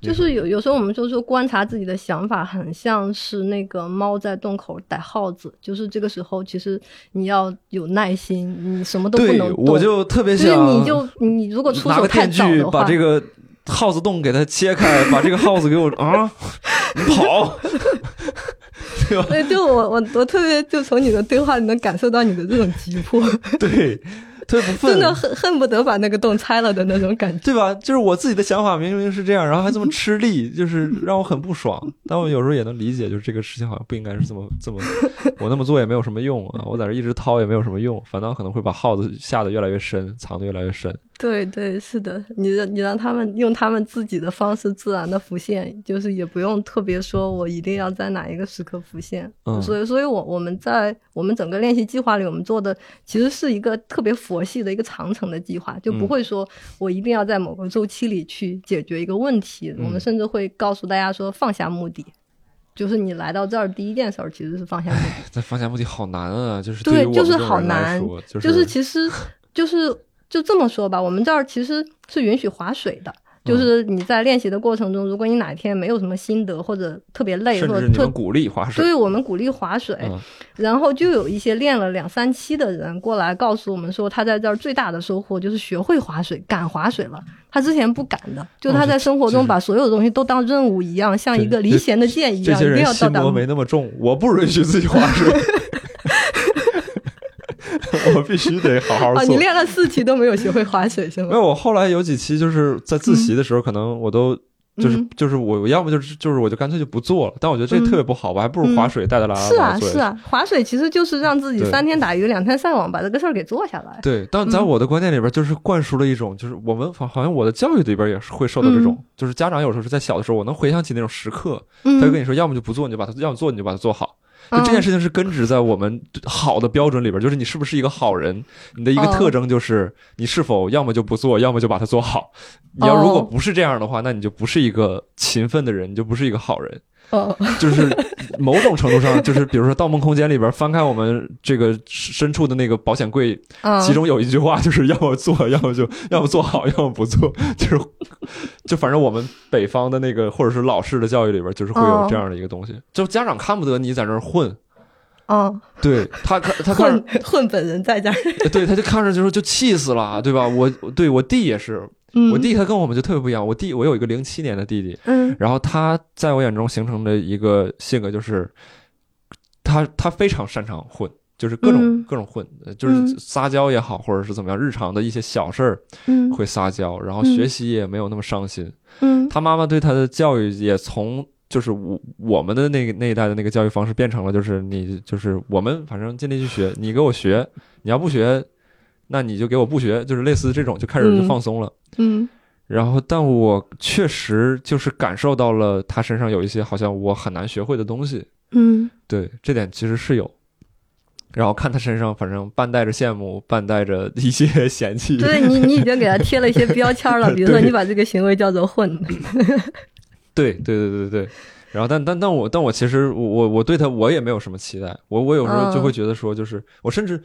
就是有有时候我们就说观察自己的想法，很像是那个猫在洞口逮耗子，就是这个时候其实你要有耐心，你什么都不能，动。我就特别就是想，你就你如果出手太早的话，把这个耗子洞给它切开，把这个耗子给我啊，你 跑，对吧？对，就我我我特别就从你的对话里能感受到你的这种急迫，对，特别不 忿，真的恨恨不得把那个洞拆了的那种感觉。对吧？就是我自己的想法明明是这样，然后还这么吃力，就是 让我很不爽。但我有时候也能理解，就是这个事情好像不应该是这么这么，我那么做也没有什么用啊，我在这一直掏也没有什么用，反倒可能会把耗子下得越来越深，藏得越来越深。对对，是的，你让你让他们用他们自己的方式自然的浮现，就是也不用特别说我一定要在哪一个时刻浮现。嗯所以，所以我我们在我们整个练习计划里，我们做的其实是一个特别佛系的一个长程的计划，就不嗯会说我一定要在某个周期里去解决一个问题。我们嗯甚至会告诉大家说放下目的。就是你来到这儿，第一件事儿其实是放下目的。这放下目的好难啊，就是对就是好难就是其实就是就这么说吧，我们这儿其实是允许划水的。嗯就是你在练习的过程中，如果你哪一天没有什么心得或者特别累，甚或者特鼓励划水，对我们鼓励划水，嗯然后就有一些练了两三期的人过来告诉我们说，他在这儿最大的收获就是学会划水，敢划水了。他之前不敢的，就他在生活中把所有的东西都当任务一样，像一个离弦的箭一样，一定要到达目没那么重，我不允许自己划水，我必须得好好哦，做。你练了四期都没有学会划水是吗？没有，我后来有几期就是在自习的时候，可能我都就是嗯。就是我我要么就是就是我就干脆就不做了，但我觉得这嗯。特别不好，我还不如划水带带拉拉是啊是啊，划水其实就是让自己三天打鱼两天晒网，把这个事儿给做下来。对，但在嗯我的观念里边，就是灌输了一种，就是我们好好像我的教育里边也是会受到这种，就是家长有时候是在小的时候，我能回想起那种时刻，嗯，他就跟你说，要么就不做，你就把它；要么做，你就把它做好。就这件事情是根植在我们好的标准里边，就是你是不是一个好人，你的一个哦特征就是你是否要么就不做，要么就把它做好。你要如果不是这样的话，那你就不是一个勤奋的人，你就不是一个好人。哦，就是某种程度上，就是比如说《盗梦空间》里边翻开我们这个深处的那个保险柜，嗯。其中有一句话就是要么做，要么就要么做好，要么不做，就是就反正我们北方的那个或者是老式的教育里边，就是会有这样的一个东西，就家长看不得你在那儿混，哦，对他看他看混混本人在家，对他就看着就说就气死了，对吧？我对我弟也是，嗯，我弟他跟我们就特别不一样，我弟我有一个零七年的弟弟，嗯。然后他在我眼中形成的一个性格就是，他他非常擅长混，就是各种、嗯各种混，呃就是嗯撒娇也好，或者是怎么样，日常的一些小事儿嗯。会撒娇，然后嗯。学习也没有那么伤心。嗯。他妈妈对他的教育也从就是我我们的那个那一代的那个教育方式变成了就是你就是我们反正尽力去学，你给我学，你要不学，那你就给我不学，就是类似这种就开始就嗯放松了。嗯然后，但我确实就是感受到了他身上有一些好像我很难学会的东西，嗯对，这点其实是有。然后看他身上，反正半带着羡慕，半带着一些嫌弃。对你你已经给他贴了一些标签了，比如说你把这个行为叫做混，对对对对对对。然后但但但我但我其实我我我对他我也没有什么期待，我我有时候就会觉得说，就是、我甚至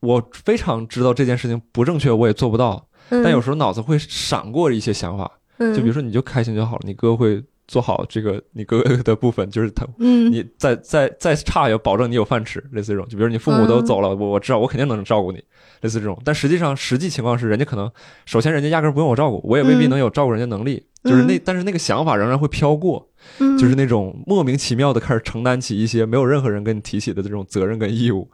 我非常知道这件事情不正确，我也做不到，嗯但有时候脑子会闪过一些想法，嗯就比如说你就开心就好了，你哥会做好这个你哥 的部分，就是他嗯你再再再差也保证你有饭吃，类似这种。就比如你父母都走了，我我知道我肯定能照顾你，类似这种。但实际上实际情况是，人家可能首先人家压根儿不用我照顾，我也未必嗯能有照顾人家能力。就是那嗯但是那个想法仍然会飘过，嗯就是那种莫名其妙的开始承担起一些没有任何人跟你提起的这种责任跟义务。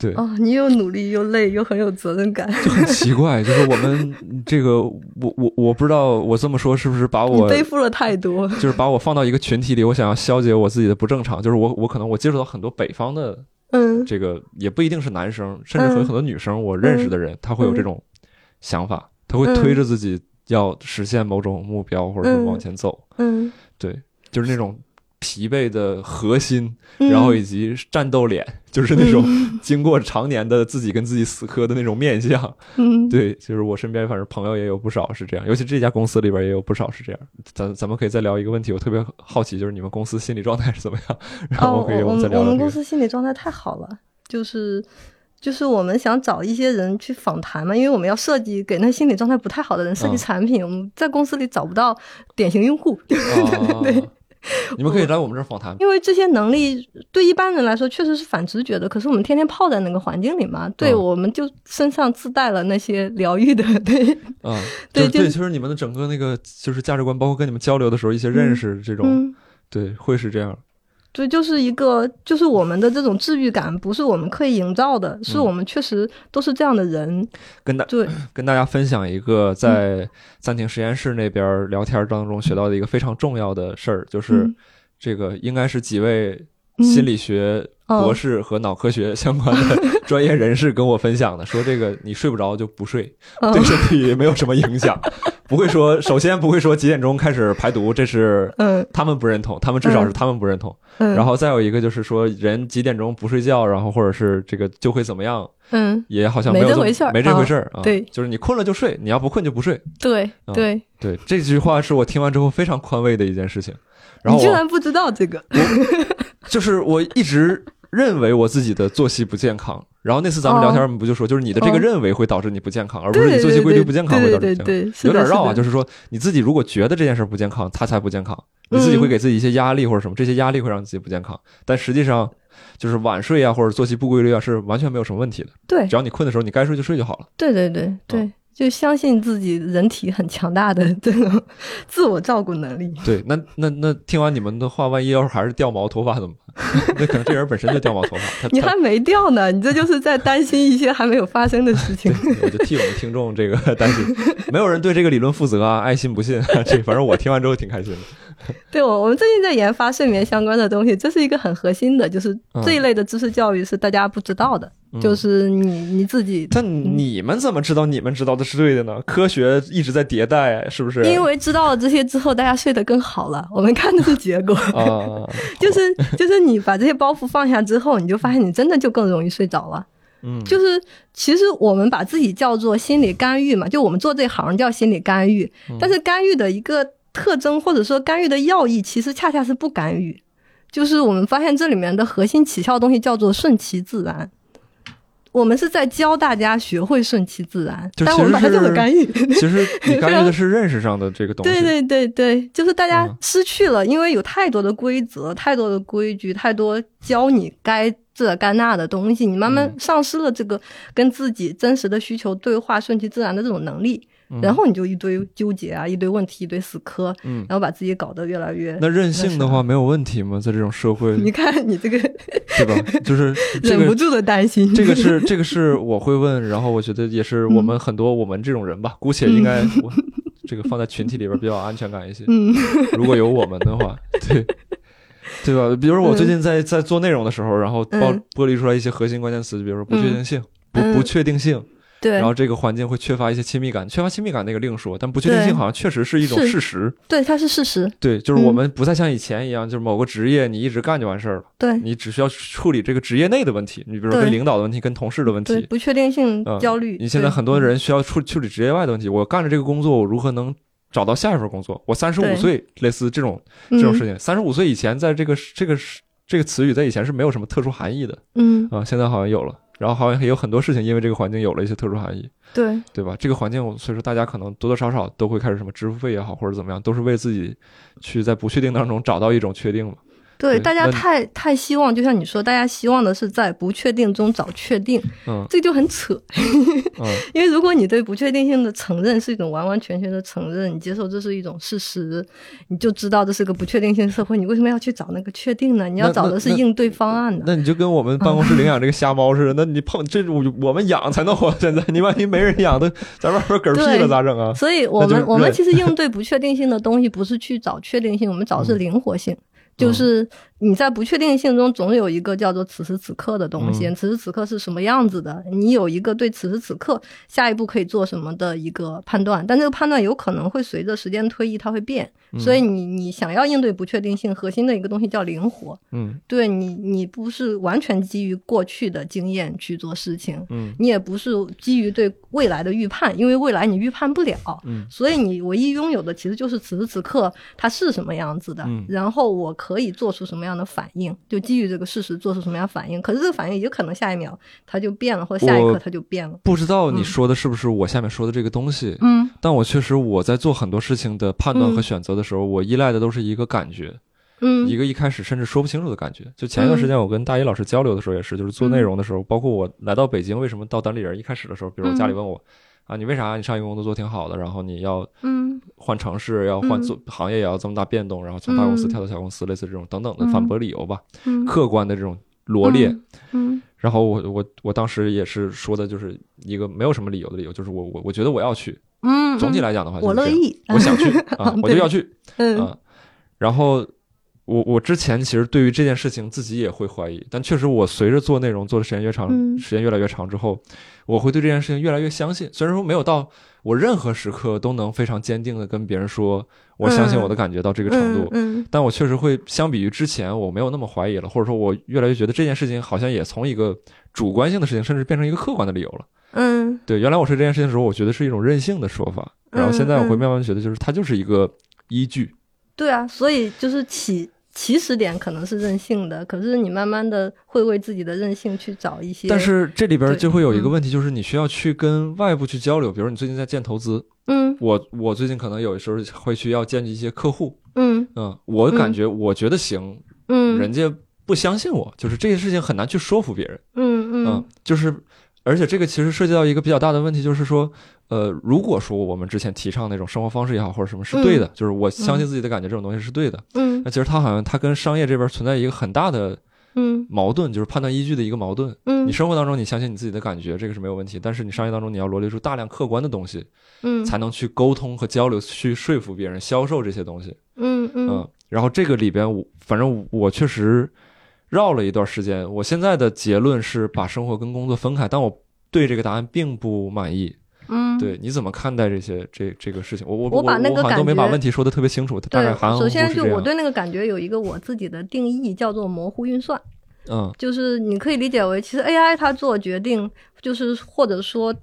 对，哦，你又努力又累又很有责任感，就很奇怪，就是我们 这个，我我我不知道我这么说是不是把我背负了太多，就是把我放到一个群体里，我想要消解我自己的不正常，就是我我可能我接触到很多北方的嗯。这个也不一定是男生，甚至有嗯。很多女生，我认识的人，他会有这种想法，他会嗯。推着自己要实现某种目标，或者是嗯往前走。嗯，对，就是那种疲惫的核心，嗯。然后以及战斗脸，就是那种 经过常年的自己跟自己死磕的那种面相。嗯 对，就是我身边反正朋友也有不少是这样，尤其这家公司里边也有不少是这样。咱咱们可以再聊一个问题，我特别好奇，就是你们公司心理状态是怎么样？然后哦，可以我们们再聊聊这个。我们公司心理状态太好了，就是就是我们想找一些人去访谈嘛，因为我们要设计给那心理状态不太好的人设计嗯产品，我们在公司里找不到典型用户，对 对对，你们可以来我们这儿访谈。因为这些能力对一般人来说确实是反直觉的，可是我们天天泡在那个环境里嘛，对，嗯我们就身上自带了那些疗愈的，对，啊，对对，就是你们的整个那个就是价值观，包括跟你们交流的时候一些认识，这种、嗯。对，会是这样。对，就是一个，就是我们的这种治愈感，不是我们刻意营造的，是嗯。我们确实都是这样的人。跟大对，跟大家分享一个在暂停实验室那边聊天当中学到的一个非常重要的事儿，就是嗯这个应该是几位嗯心理学哦。博士和脑科学相关的 专业人士跟我分享的，说这个你睡不着就不睡，嗯对身体没有什么影响，不会说首先不会说几点钟开始排毒，这是嗯他们不认同，他们至少是嗯他们不认同。嗯，然后再有一个就是说人几点钟不睡觉，然后或者是这个就会怎么样，嗯，也好像没有这回事儿没这回事儿啊。对就是你困了就睡，你要不困就不睡。对嗯对，对，这句话是我听完之后非常宽慰的一件事情。然后我你居然不知道这个，就是我一直认为我自己的作息不健康，然后那次咱们聊天，我们不就说，就是你的这个哦认为会导致你不健康，而不是你作息规律不健康会对导致不健康。对对，是有点绕啊，是就是说你自己如果觉得这件事不健康，它才不健康，你自己会给自己一些压力或者什么，这些压力会让自己不健康。但实际上，就是晚睡啊或者作息不规律啊是完全没有什么问题的，对只要你困的时候你该睡就睡就好了。对对对对，就相信自己人体很强大的这种 自我照顾能力。对，那那那听完你们的话，万一要是还是掉毛头发怎么办？那可能这人本身就掉毛头发。你还没掉呢，你这就是在担心一些还没有发生的事情。我就替我们听众这个担心，没有人对这个理论负责啊，爱信不信。这反正我听完之后挺开心的。对，我我们最近在研发睡眠相关的东西，这是一个很核心的，就是这一类的知识教育是大家不知道的，就是你你自己。但你们怎么知道你们知道的是对的呢？科学一直在迭代，是不是？因为知道了这些之后，大家睡得更好了。我们看的是结果，就是就是你把这些包袱放下之后，你就发现你真的就更容易睡着了。嗯，就是其实我们把自己叫做心理干预嘛，就我们做这行叫心理干预，但是干预的一个。特征或者说干预的要义，其实恰恰是不干预，就是我们发现这里面的核心起效的东西叫做顺其自然。我们是在教大家学会顺其自然，但我们本来就很干预。其实 你干预的是认识上的这个东西。对对对对，就是大家失去了，因为有太多的规则、太多的规矩、太多教你该这该那的东西，你慢慢丧失了这个跟自己真实的需求对话、顺其自然的这种能力。然后你就一堆纠结啊，一堆问题，一堆死磕，然后把自己搞得越来越……那任性的话没有问题吗？在这种社会，你看你这个，对吧？就是 忍不住的担心。这个是这个是我会问，然后我觉得也是我们很多我们这种人吧，姑且应该我这个放在群体里边比较安全感一些。嗯，如果有我们的话，对对吧？比如说我最近在在做内容的时候，然后剥剥离出来一些核心关键词，比如说不确定性、不不确定性。对，然后这个环境会缺乏一些亲密感，缺乏亲密感那个另说，但不确定性好像确实是一种事实。对，它是事实。对，就是我们不再像以前一样，就是某个职业你一直干就完事儿了。对，你只需要处理这个职业内的问题，你比如说跟领导的问题、跟同事的问题。不确定性焦虑。你现在很多人需要处处理职业外的问题，我干着这个工作，我如何能找到下一份工作？我三十五岁，类似这种这种事情。三十五岁以前，在这个这个这个词语在以前是没有什么特殊含义的。嗯啊，现在好像有了。然后好像也有很多事情，因为这个环境有了一些特殊含义，对对吧？这个环境，所以说大家可能多多少少都会开始什么支付费也好，或者怎么样，都是为自己去在不确定当中找到一种确定嘛。对，大家太太希望，就像你说，大家希望的是在不确定中找确定，嗯，这就很扯。因为如果你对不确定性的承认是一种完完全全的承认，你接受这是一种事实，你就知道这是个不确定性社会。你为什么要去找那个确定呢？你要找的是应对方案的。那你就跟我们办公室领养这个瞎猫似的，那你碰这我我们养才能活。现在你万一没人养的，在外边嗝屁了咋整啊？所以我们我们其实应对不确定性的东西，不是去找确定性，我们找的是灵活性。就是你在不确定性中总有一个叫做此时此刻的东西，此时此刻是什么样子的？你有一个对此时此刻下一步可以做什么的一个判断，但这个判断有可能会随着时间推移它会变，所以你你想要应对不确定性，核心的一个东西叫灵活。嗯，对你你不是完全基于过去的经验去做事情，嗯，你也不是基于对未来的预判，因为未来你预判不了，嗯，所以你唯一拥有的其实就是此时此刻它是什么样子的，嗯然后我。可以做出什么样的反应？就基于这个事实做出什么样反应？可是这个反应也可能下一秒它就变了，或者下一刻它就变了。不知道你说的是不是我下面说的这个东西？嗯，但我确实我在做很多事情的判断和选择的时候，我依赖的都是一个感觉，嗯，一个一开始甚至说不清楚的感觉。就前一段时间我跟大一老师交流的时候也是，就是做内容的时候，包括我来到北京，为什么到单立人？一开始的时候，比如我家里问我。啊，你为啥你上一个工作做挺好的，然后你要嗯。换城市，要换做行业也要这么大变动，然后从大公司跳到小公司，类似这种等等的反驳理由吧，客观的这种罗列，嗯，然后我我我当时也是说的就是一个没有什么理由的理由，就是我我我觉得我要去，嗯，总体来讲的话，我乐意，我想去 啊，我就要去，嗯，然后。我我之前其实对于这件事情自己也会怀疑，但确实我随着做内容做的时间越长，时间越来越长之后，我会对这件事情越来越相信。虽然说没有到我任何时刻都能非常坚定的跟别人说我相信我的感觉到这个程度，嗯但我确实会相比于之前我没有那么怀疑了，或者说我越来越觉得这件事情好像也从一个主观性的事情，甚至变成一个客观的理由了。嗯，对，原来我说这件事情的时候，我觉得是一种任性的说法，然后现在我会慢慢觉得就是它就是一个依据。对啊，所以就是起。起始点可能是任性的，可是你慢慢的会为自己的任性去找一些。但是这里边就会有一个问题，就是你需要去跟外部去交流，比如你最近在建投资，嗯，我我最近可能有的时候会需要见一些客户，嗯。嗯，我感觉我觉得行，嗯，人家不相信我，就是这些事情很难去说服别人，嗯。嗯，就是而且这个其实涉及到一个比较大的问题，就是说，呃，如果说我们之前提倡那种生活方式也好，或者什么是对的，就是我相信自己的感觉这种东西是对的，嗯。那其实它好像它跟商业这边存在一个很大的嗯。矛盾，就是判断依据的一个矛盾。嗯。你生活当中你相信你自己的感觉，这个是没有问题，但是你商业当中你要罗列出大量客观的东西，嗯。才能去沟通和交流，去说服别人销售这些东西。嗯嗯。嗯，然后这个里边我反正我确实绕了一段时间，我现在的结论是把生活跟工作分开，但我对这个答案并不满意。嗯，对，你怎么看待这些这这个事情？我我我把那个我好像都没把问题说的特别清楚，大概对首。先就我对那个感觉有一个我自己的定义，叫做模糊运算。嗯就是你可以理解为，其实 AI 它做决定，就是或者说，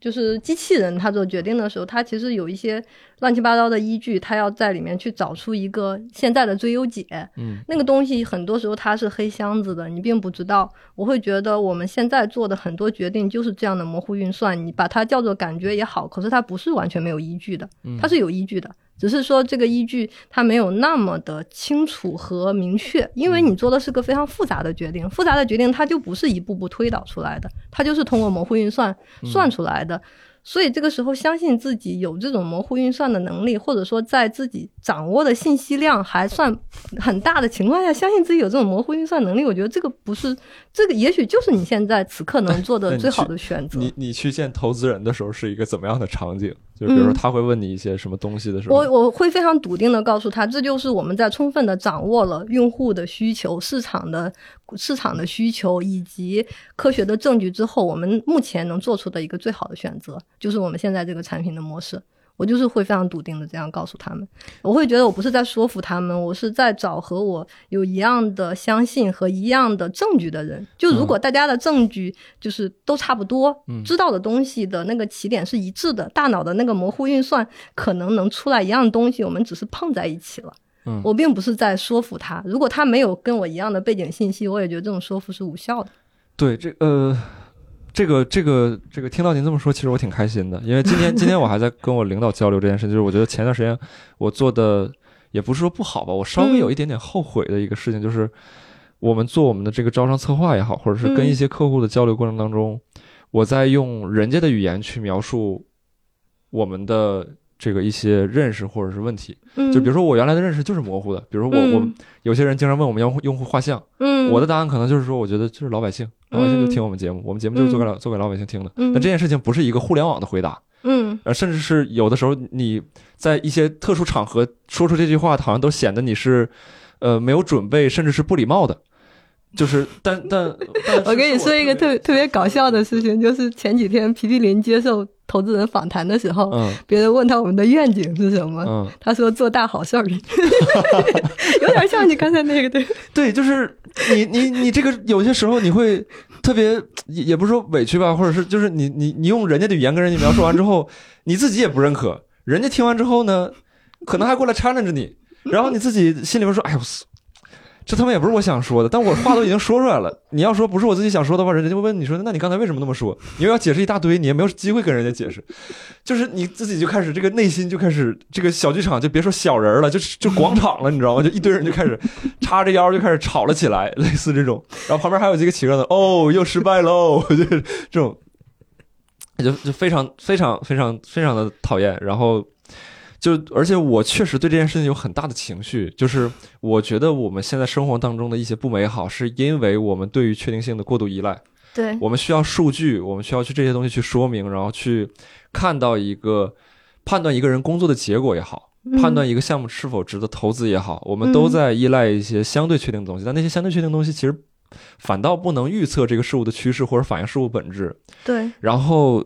就是机器人它做决定的时候，它其实有一些乱七八糟的依据，它要在里面去找出一个现在的最优解。嗯那个东西很多时候它是黑箱子的，你并不知道。我会觉得我们现在做的很多决定就是这样的模糊运算，你把它叫做感觉也好，可是它不是完全没有依据的，嗯它是有依据的。只是说这个依据它没有那么的清楚和明确，因为你做的是个非常复杂的决定，复杂的决定它就不是一步步推导出来的，它就是通过模糊运算算出来的。所以这个时候，相信自己有这种模糊运算的能力，或者说在自己掌握的信息量还算很大的情况下，相信自己有这种模糊运算能力，我觉得这个不是这个，也许就是你现在此刻能做的 最好的选择。你你去见投资人的时候是一个怎么样的场景？就比如他会问你一些什么东西的时候，我我会非常笃定的告诉他，这就是我们在充分的掌握了用户的需求、市场的市场的需求以及科学的证据之后，我们目前能做出的一个最好的选择，就是我们现在这个产品的模式。我就是会非常笃定的这样告诉他们，我会觉得我不是在说服他们，我是在找和我有一样的相信和一样的证据的人。就如果大家的证据就是都差不多，嗯知道的东西的那个起点是一致的，大脑的那个模糊运算可能能出来一样东西，我们只是碰在一起了。嗯我并不是在说服他，如果他没有跟我一样的背景信息，我也觉得这种说服是无效的。对这呃，这个这个这个，听到您这么说，其实我挺开心的，因为今天今天我还在跟我领导交流这件事，就是我觉得前段时间我做的也不是说不好吧，我稍微有一点点后悔的一个事情，就是我们做我们的这个招商策划也好，或者是跟嗯。一些客户的交流过程当中，我在用人家的语言去描述我们的这个一些认识或者是问题，嗯，就比如说我原来的认识就是模糊的，比如说我、我嗯有些人经常问我们用户用户画像。嗯，我的答案可能就是说，我觉得就是老百姓，老百姓就听我们节目，我们节目就是做给老做给老百姓听的。嗯。但这件事情不是一个互联网的回答，嗯。呃，甚至是有的时候你在一些特殊场合说出这句话，好像都显得你是呃没有准备，甚至是不礼貌的。就是，但但我跟你说一个特别别特别搞笑的事情，就是前几天皮皮林接受投资人访谈的时候，嗯别人问他我们的愿景是什么，嗯，他说做大好事儿，有点像你刚才那个对，对，就是你你你这个有些时候你会特别也也不是说委屈吧，或者是就是你你你用人家的语言跟人家描述完之后，你自己也不认可，人家听完之后呢，可能还过来 challenge 你，然后你自己心里边说，哎呦。这他妈也不是我想说的，但我话都已经说出来了。你要说不是我自己想说的话，人家就问你说，那你刚才为什么那么说？你又要解释一大堆，你也没有机会跟人家解释，就是你自己就开始这个内心就开始这个小剧场，就别说小人了，就就广场了，你知道吗？就一堆人就开始叉着腰就开始吵了起来，类似这种。然后旁边还有几个起个的，哦，又失败喽，就是这种，就就非常非常非常非常的讨厌。然后就而且我确实对这件事情有很大的情绪，就是我觉得我们现在生活当中的一些不美好，是因为我们对于确定性的过度依赖。对，我们需要数据，我们需要去这些东西去说明，然后去看到一个判断一个人工作的结果也好，嗯判断一个项目是否值得投资也好，我们都在依赖一些相对确定的东西，但那些相对确定的东西其实反倒不能预测这个事物的趋势或者反映事物本质。对，然后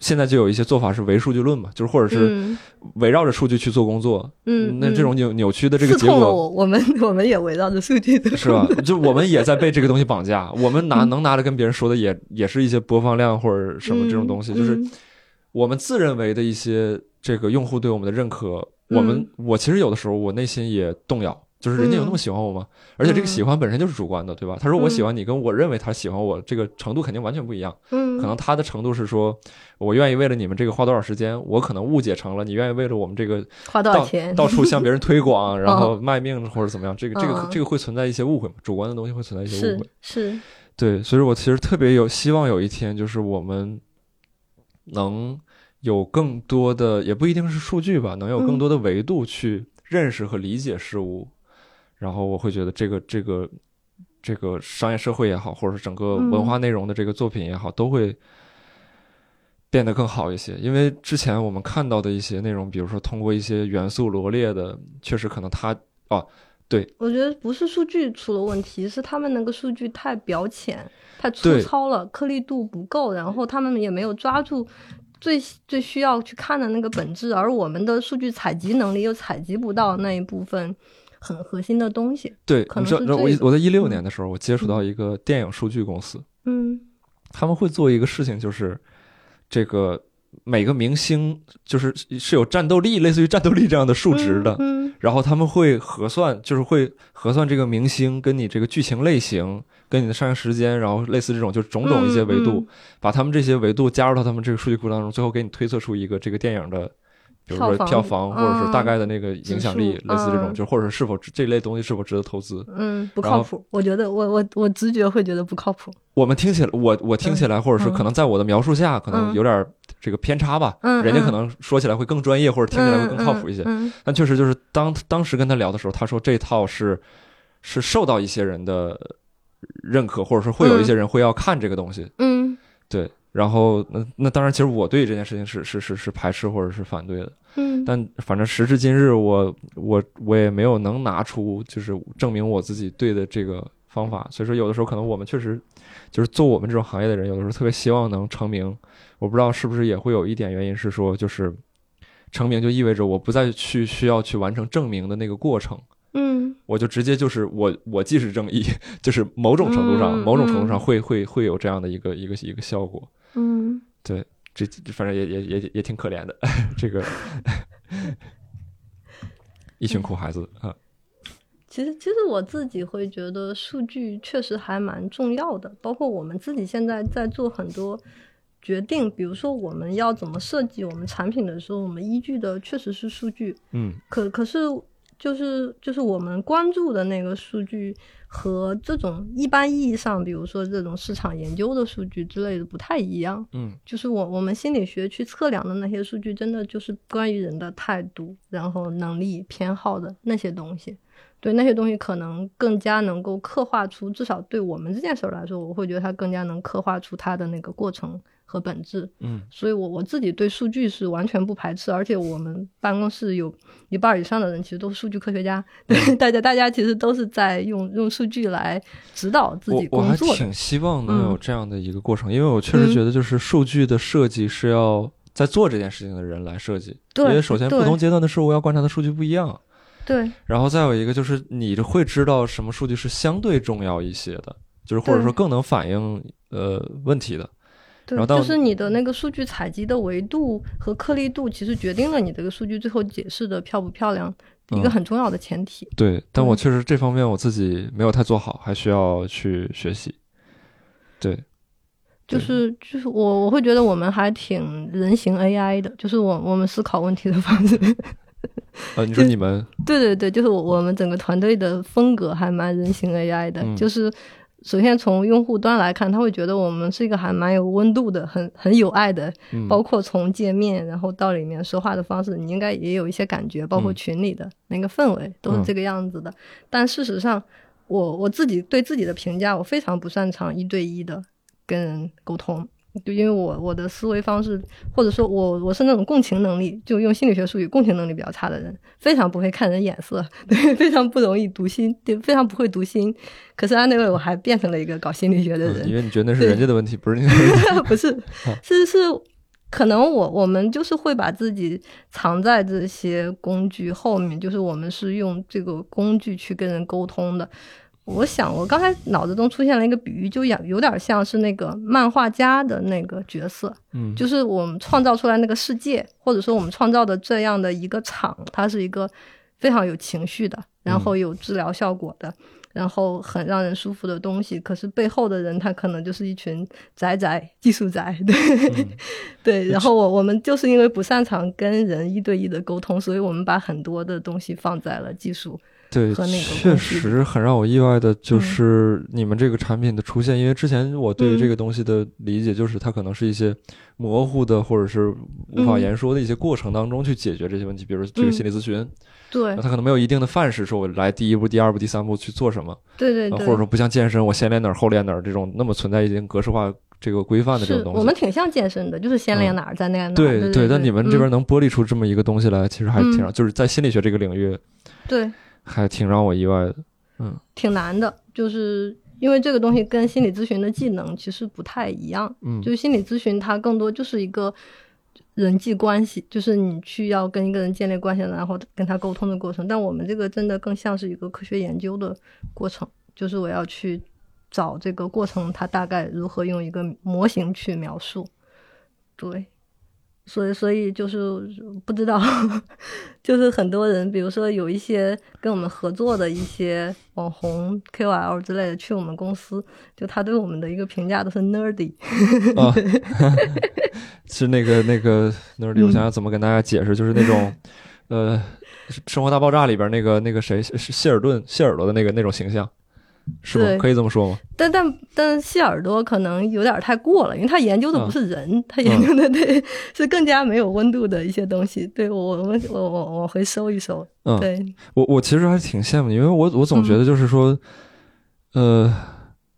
现在就有一些做法是唯数据论嘛，就是或者是嗯围绕着数据去做工作，嗯，那这种扭扭曲的这个结果。我，我们 我们也围绕着数据的，是吧？就我们也在被这个东西绑架，我们拿能拿着跟别人说的也也是一些播放量或者什么这种东西，就是嗯我们自认为的一些这个用户对我们的认可，我们我其实有的时候我内心也动摇，就是人家有那么喜欢我吗？而且这个喜欢本身就是主观的，对吧？他说我喜欢你，跟我认为他喜欢我这个程度肯定完全不一样。嗯，可能他的程度是说，我愿意为了你们这个花多少时间，我可能误解成了你愿意为了我们这个花多少钱？到处向别人推广，然后卖命或者怎么样，这个这个嗯这个会存在一些误会嘛？主观的东西会存在一些误会。是，对，所以我其实特别有希望有一天，就是我们能有更多的，也不一定是数据吧，能有更多的维度去认识和理解事物。然后我会觉得这个这个这个商业社会也好，或者是整个文化内容的这个作品也好，都会变得更好一些。因为之前我们看到的一些内容，比如说通过一些元素罗列的，确实可能它哦，对，我觉得不是数据出了问题，是他们那个数据太表浅、太粗糙了，颗粒度不够，然后他们也没有抓住最最需要去看的那个本质，而我们的数据采集能力又采集不到那一部分。很核心的东西，对，可能是我我在一六年的时候，我接触到一个电影数据公司，嗯，他们会做一个事情，就是这个每个明星就是是有战斗力，类似于战斗力这样的数值的，嗯，然后他们会核算，就是会核算这个明星跟你这个剧情类型，跟你的上映时间，然后类似这种就是种种一些维度，把他们这些维度加入到他们这个数据库当中，最后给你推测出一个这个电影的。比如说票房，或者是大概的那个影响力，类似这种，就或者是否这类东西是否值得投资？嗯，不靠谱。我觉得我我我直觉会觉得不靠谱。我们听起来，我我听起来，或者是可能在我的描述下，可能有点这个偏差吧。嗯，人家可能说起来会更专业，或者听起来会更靠谱一些。嗯，但确实就是当当时跟他聊的时候，他说这套是是受到一些人的认可，或者说会有一些人会要看这个东西。嗯，对。然后，那那当然，其实我对这件事情是是是是排斥或者是反对的。嗯，但反正时至今日，我我我也没有能拿出就是证明我自己对的这个方法。所以说，有的时候可能我们确实就是做我们这种行业的人，有的时候特别希望能成名。我不知道是不是也会有一点原因是说，就是成名就意味着我不再去需要去完成证明的那个过程。嗯，我就直接就是我我既是正义，就是某种程度上某种程度上会会会有这样的一个一个一个效果。嗯，对，这反正也也也也挺可怜的，这个一群苦孩子啊。其实，其实我自己会觉得数据确实还蛮重要的，包括我们自己现在在做很多决定，比如说我们要怎么设计我们产品的时候，我们依据的确实是数据。嗯，可可是就是就是我们关注的那个数据。和这种一般意义上，比如说这种市场研究的数据之类的不太一样。嗯，就是我我们心理学去测量的那些数据，真的就是关于人的态度、然后能力、偏好的那些东西。对那些东西，可能更加能够刻画出，至少对我们这件事儿来说，我会觉得它更加能刻画出它的那个过程。和本质，嗯，所以我我自己对数据是完全不排斥，而且我们办公室有一半以上的人其实都是数据科学家，对 大家大家其实都是在用用数据来指导自己工作。我我还挺希望能有这样的一个过程，因为我确实觉得就是数据的设计是要在做这件事情的人来设计，因为首先不同阶段的事物要观察的数据不一样，对，然后再有一个就是你会知道什么数据是相对重要一些的，就是或者说更能反映呃问题的。对，就是你的那个数据采集的维度和颗粒度，其实决定了你这个数据最后解释的漂不漂亮，一个很重要的前提。对，但我确实这方面我自己没有太做好，还需要去学习。对，就是就是我我会觉得我们还挺人形 AI 的，就是我我们思考问题的方式。呃，你说你们？对对对，就是我我们整个团队的风格还蛮人形 AI 的，就是。首先从用户端来看，他会觉得我们是一个还蛮有温度的、很很有爱的，包括从界面然后到里面说话的方式，你应该也有一些感觉，包括群里的那个氛围都是这个样子的。但事实上，我我自己对自己的评价，我非常不擅长一对一的跟人沟通。就因为我我的思维方式，或者说我我是那种共情能力，就用心理学术语，共情能力比较差的人，非常不会看人眼色，对，非常不容易读心，对，非常不会读心。可是安，那位我还变成了一个搞心理学的人，因为你觉得那是人家的问题，不是你的问题，不是，是是，可能我我们就是会把自己藏在这些工具后面，就是我们是用这个工具去跟人沟通的。我想，我刚才脑子中出现了一个比喻，就有有点像是那个漫画家的那个角色，嗯，就是我们创造出来那个世界，或者说我们创造的这样的一个场，它是一个非常有情绪的，然后有治疗效果的，然后很让人舒服的东西。可是背后的人，他可能就是一群宅宅、技术宅，对 对。然后我我们就是因为不擅长跟人一对一的沟通，所以我们把很多的东西放在了技术。对，和那个确实很让我意外的就是你们这个产品的出现，因为之前我对这个东西的理解就是它可能是一些模糊的或者是无法言说的一些过程当中去解决这些问题，比如这个心理咨询，对，它可能没有一定的范式，说我来第一步、第二步、第三步去做什么，对对对，或者说不像健身，我先练哪儿后练哪儿这种那么存在一定格式化。这个规范的这种东西，我们挺像健身的，就是先练哪儿再练哪儿。对对，但你们这边能剥离出这么一个东西来，其实还挺，就是在心理学这个领域，对，还挺让我意外的。嗯，挺难的，就是因为这个东西跟心理咨询的技能其实不太一样。嗯，就是心理咨询它更多就是一个人际关系，就是你去要跟一个人建立关系，然后跟他沟通的过程。但我们这个真的更像是一个科学研究的过程，就是我要去。找这个过程，它大概如何用一个模型去描述？对，所以所以就是不知道，就是很多人，比如说有一些跟我们合作的一些网红 KOL 之类的，去我们公司，就他对我们的一个评价都是 nerdy。是那个那个 nerdy，我想想怎么跟大家解释，就是那种呃，《生活大爆炸》里边那个那个谁是谢尔顿谢耳朵的那个那种形象。是吗？可以这么说吗？但但但谢耳朵可能有点太过了，因为他研究的不是人，他研究的对是更加没有温度的一些东西。对我我我我我回收一收。嗯，对我我其实还挺羡慕，因为我我总觉得就是说，呃，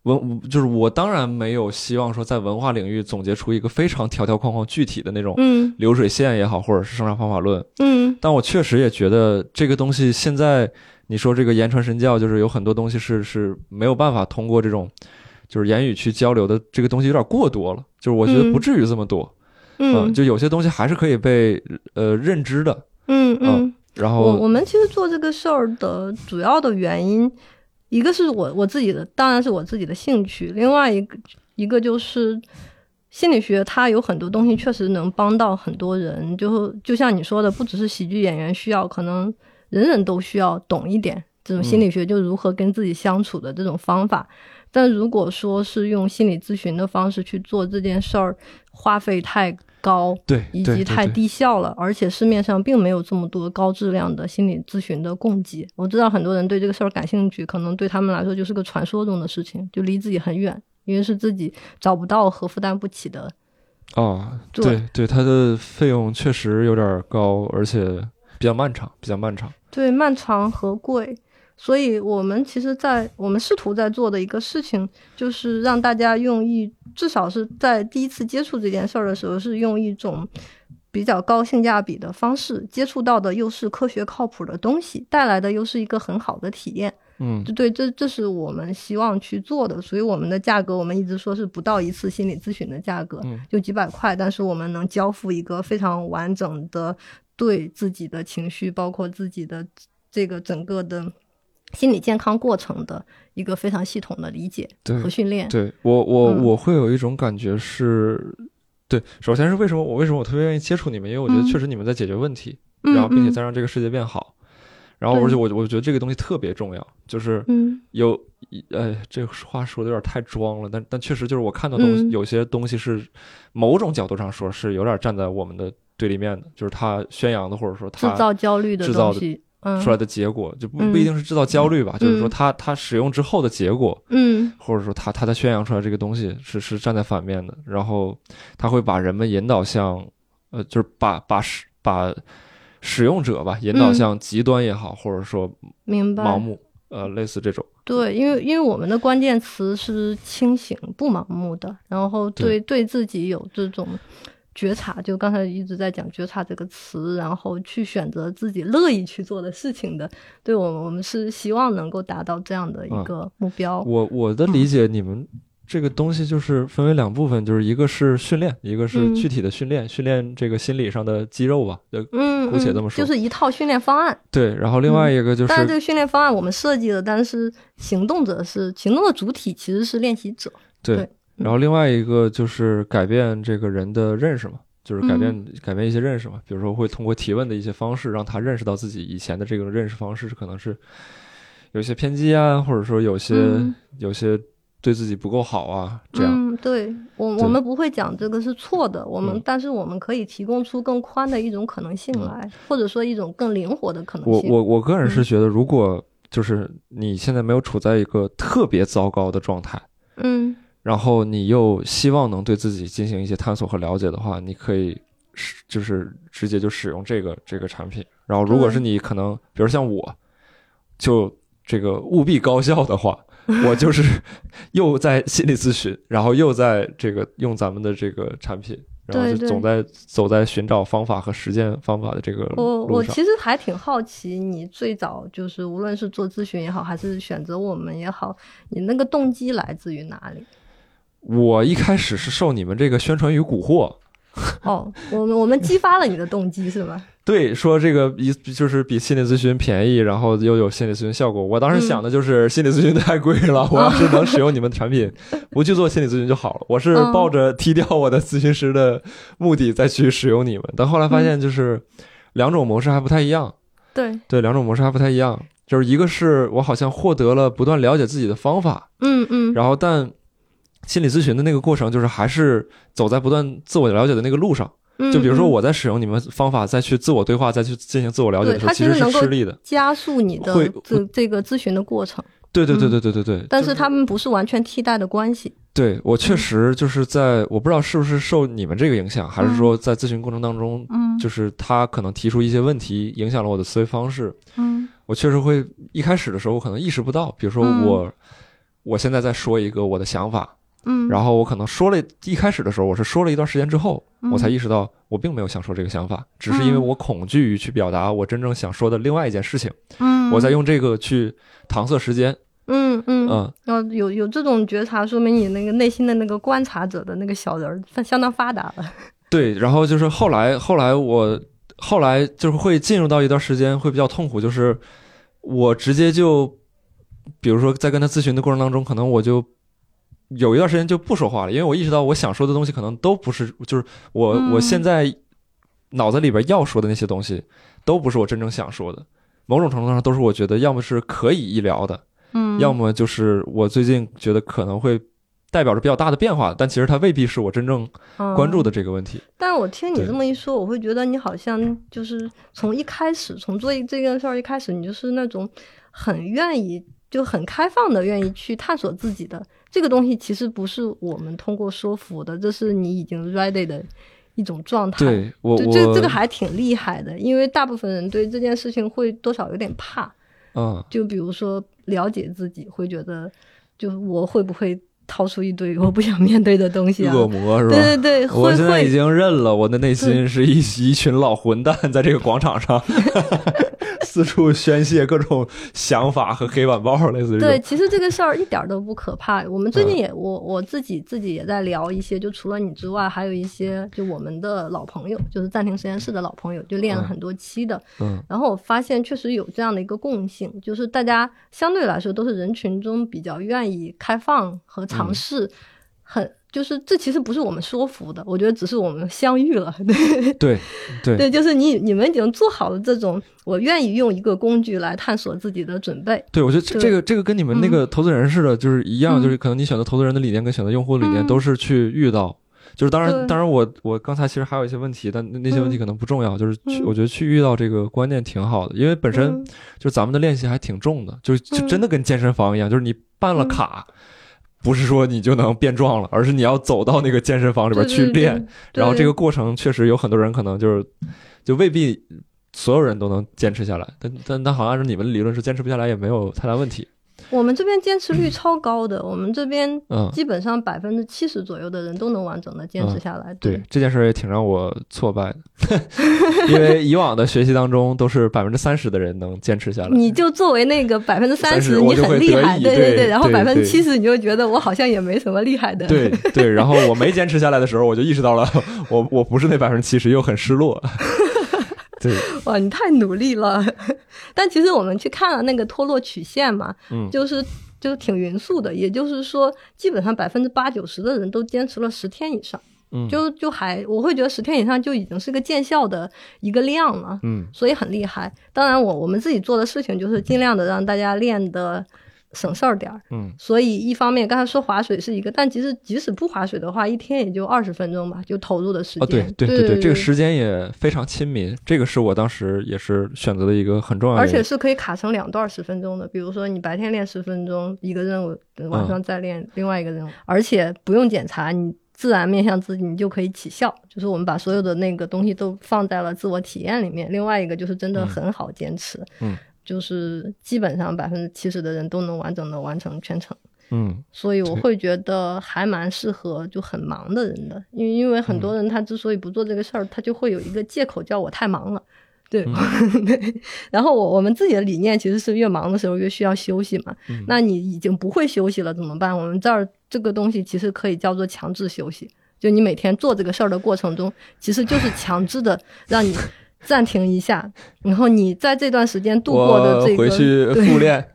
文就是我当然没有希望说在文化领域总结出一个非常条条框框具体的那种流水线也好，或者是生产方法论。嗯，但我确实也觉得这个东西现在。你说这个言传身教，就是有很多东西是是没有办法通过这种，就是言语去交流的。这个东西有点过多了，就是我觉得不至于这么多。嗯，就有些东西还是可以被呃认知的。嗯嗯。然后我我们其实做这个事儿的主要的原因，一个是我我自己的，当然是我自己的兴趣。另外一个一个就是心理学，它有很多东西确实能帮到很多人。就就像你说的，不只是喜剧演员需要，可能。人人都需要懂一点这种心理学，就如何跟自己相处的这种方法。但如果说是用心理咨询的方式去做这件事儿，花费太高，对，以及太低效了，而且市面上并没有这么多高质量的心理咨询的供给。我知道很多人对这个事儿感兴趣，可能对他们来说就是个传说中的事情，就离自己很远，因为是自己找不到和负担不起的。哦，对对，它的费用确实有点高，而且比较漫长，比较漫长。对，漫长和贵，所以我们其实，在我们试图在做的一个事情，就是让大家用一，至少是在第一次接触这件事儿的时候，是用一种比较高性价比的方式接触到的，又是科学靠谱的东西，带来的又是一个很好的体验。嗯，对，这这是我们希望去做的，所以我们的价格，我们一直说是不到一次心理咨询的价格，就几百块，但是我们能交付一个非常完整的。对自己的情绪，包括自己的这个整个的心理健康过程的一个非常系统的理解和训练。对我，我我会有一种感觉是，对，首先是为什么我为什么我特别愿意接触你们，因为我觉得确实你们在解决问题，然后并且在让这个世界变好。然后而且我我觉得这个东西特别重要，就是有，呃，这话说的有点太装了，但但确实就是我看到东西，有些东西是某种角度上说是有点站在我们的。对立面的，就是他宣扬的，或者说他制造焦虑的制造的出来的结果，就不不一定是制造焦虑吧，就是说他他使用之后的结果，嗯，或者说他他在宣扬出来这个东西是是站在反面的，然后他会把人们引导向，呃，就是把把使把使用者吧引导向极端也好，或者说明白盲目，呃，类似这种。对，因为因为我们的关键词是清醒不盲目的，然后对对自己有这种。觉察，就刚才一直在讲觉察这个词，然后去选择自己乐意去做的事情的，对我们，我们是希望能够达到这样的一个目标。我我的理解，你们这个东西就是分为两部分，就是一个是训练，一个是具体的训练，训练这个心理上的肌肉吧，就姑且这么说，就是一套训练方案。对，然后另外一个就是，但是这个训练方案我们设计了，但是行动者是行动的主体，其实是练习者。对。然后另外一个就是改变这个人的认识嘛，就是改变改变一些认识嘛，比如说会通过提问的一些方式，让他认识到自己以前的这个认识方式可能是有些偏激啊，或者说有些有些对自己不够好啊，这样。嗯，对我我们不会讲这个是错的，我们但是我们可以提供出更宽的一种可能性来，或者说一种更灵活的可能性。我我我个人是觉得，如果就是你现在没有处在一个特别糟糕的状态，嗯然后你又希望能对自己进行一些探索和了解的话，你可以使就是直接就使用这个这个产品。然后如果是你可能，比如像我，就这个务必高效的话，我就是 又在心理咨询，然后又在这个用咱们的这个产品，然后就总在走在寻找方法和实践方法的这个我路上。我其实还挺好奇，你最早就是无论是做咨询也好，还是选择我们也好，你那个动机来自于哪里？我一开始是受你们这个宣传语蛊惑，哦，我们我们激发了你的动机是吧？对，说这个一就是比心理咨询便宜，然后又有心理咨询效果。我当时想的就是心理咨询太贵了，我要是能使用你们的产品，不去做心理咨询就好了。我是抱着踢掉我的咨询师的目的再去使用你们，但后来发现就是两种模式还不太一样。对，对，两种模式还不太一样。就是一个是我好像获得了不断了解自己的方法，嗯嗯，然后但心理咨询的那个过程就是还是走在不断自我了解的那个路上。就比如说我在使用你们方法再去自我对话，再去进行自我了解的时候，其实是吃力的。加速你的这这个咨询的过程，对对对对对对对。但是他们不是完全替代的关系。对我确实就是在我不知道是不是受你们这个影响，还是说在咨询过程当中，嗯就是他可能提出一些问题，影响了我的思维方式。嗯我确实会一开始的时候我可能意识不到，比如说嗯我、我现在在说一个我的想法，嗯，然后我可能说了一开始的时候，我是说了一段时间之后，嗯我才意识到我并没有想说这个想法，只是因为我恐惧于去表达我真正想说的另外一件事情，嗯，我在用这个去搪塞时间。嗯嗯嗯，然后有有这种觉察，说明你那个内心的那个观察者的那个小人儿相相当发达了。对，然后就是后来后来我后来就是会进入到一段时间会比较痛苦，就是我直接就，比如说在跟他咨询的过程当中，可能我就。有一段时间就不说话了，因为我意识到我想说的东西可能都不是，就是我、嗯我现在脑子里边要说的那些东西，都不是我真正想说的。某种程度上都是我觉得要么是可以医疗的，嗯，要么就是我最近觉得可能会代表着比较大的变化，但其实它未必是我真正关注的。这个问题。但是我听你这么一说，我会觉得你好像就是从一开始，从做这件事儿一开始，你就是那种很愿意、就很开放的，愿意去探索自己的这个东西。其实不是我们通过说服的，这是你已经 ready 的一种状态。对我我这这个还挺厉害的，因为大部分人对这件事情会多少有点怕。嗯就比如说了解自己，会觉得就我会不会掏出一堆我不想面对的东西啊？恶魔是吧？对对对，我现在已经认了，我的内心是一一群老混蛋，在这个广场上 四处宣泄各种想法和黑板报，类似于对，其实这个事儿一点儿都不可怕。我们最近嗯。也，我我自己自己也在聊一些，就除了你之外，还有一些就我们的老朋友，就是暂停实验室的老朋友，就练了嗯。很多期的。嗯。然后我发现确实有这样的一个共性，就是大家相对来说都是人群中比较愿意开放和尝嗯。试，很就是这其实不是我们说服的，我觉得只是我们相遇了，对对对。对，就是你你们已经做好了这种我愿意用一个工具来探索自己的准备。对，我觉得这这个这个跟你们那个投资人似的，就是一样，嗯就是可能你选择投资人的理念跟选择用户的理念嗯。都是去遇到。就是当然，当然我我刚才其实还有一些问题，但那那些问题嗯。可能不重要。就是去，嗯。我觉得去遇到这个观念挺好的，因为本身嗯。就咱们的练习还挺重的，就就嗯。真的跟健身房一样，就是你办了嗯。卡，不是说你就能变壮了，而是你要走到那个健身房里边对对去练。对然后这个过程确实有很多人可能就是就未必所有人都能坚持下来，但但但好像按照你们的理论是坚持不下来也没有太大问题。我们这边坚持率超高的，我们这边嗯，基本上百分之七十左右的人都能完整的坚持下来。对这件事儿也挺让我挫败的，因为以往的学习当中都是百分之三十的人能坚持下来。你就作为那个百分之三30十，你很厉害，对对对。然后对百分之七十，你就觉得我好像也没什么厉害的。对对，然后我没坚持下来的时候，我就意识到了 我我不是那百分之七十，又很失落。对，哇，你太努力了。但其实我们去看了那个脱落曲线嘛，嗯，就是就挺匀速的，也就是说，基本上百分之八九十的人都坚持了十天以上，嗯就就还我会觉得十天以上就已经是个见效的一个量了。嗯所以很厉害。当然我，我们自己做的事情就是尽量的让大家练的，省事儿点儿。嗯所以一方面刚才说划水是一个，但其实即使不划水的话，一天也就二十分钟吧，就投入的时间。哦，对对对对，这个时间也非常亲民，这个是我当时也是选择的一个很重要的，而且是可以卡成两段十分钟的，比如说你白天练十分钟一个任务，晚上再练另外一个任务，而且不用检查，你自然面向自己，你就可以起效。就是我们把所有的那个东西都放在了自我体验里面。另外一个就是真的很好坚持，嗯，就是基本上百分之七十的人都能完整的完成全程。嗯所以我会觉得还蛮适合就很忙的人的，因为因为很嗯多人他之所以不做这个事儿，他就会有一个借口叫我太忙了。对，嗯 对。然后我我们自己的理念其实是越忙的时候越需要休息嘛。嗯那你已经不会休息了怎么办？我们这儿这个东西其实可以叫做强制休息，就你每天做这个事儿的过程中，其实就是强制的让你暂停一下，然后你在这段时间度过的这个回去对复练，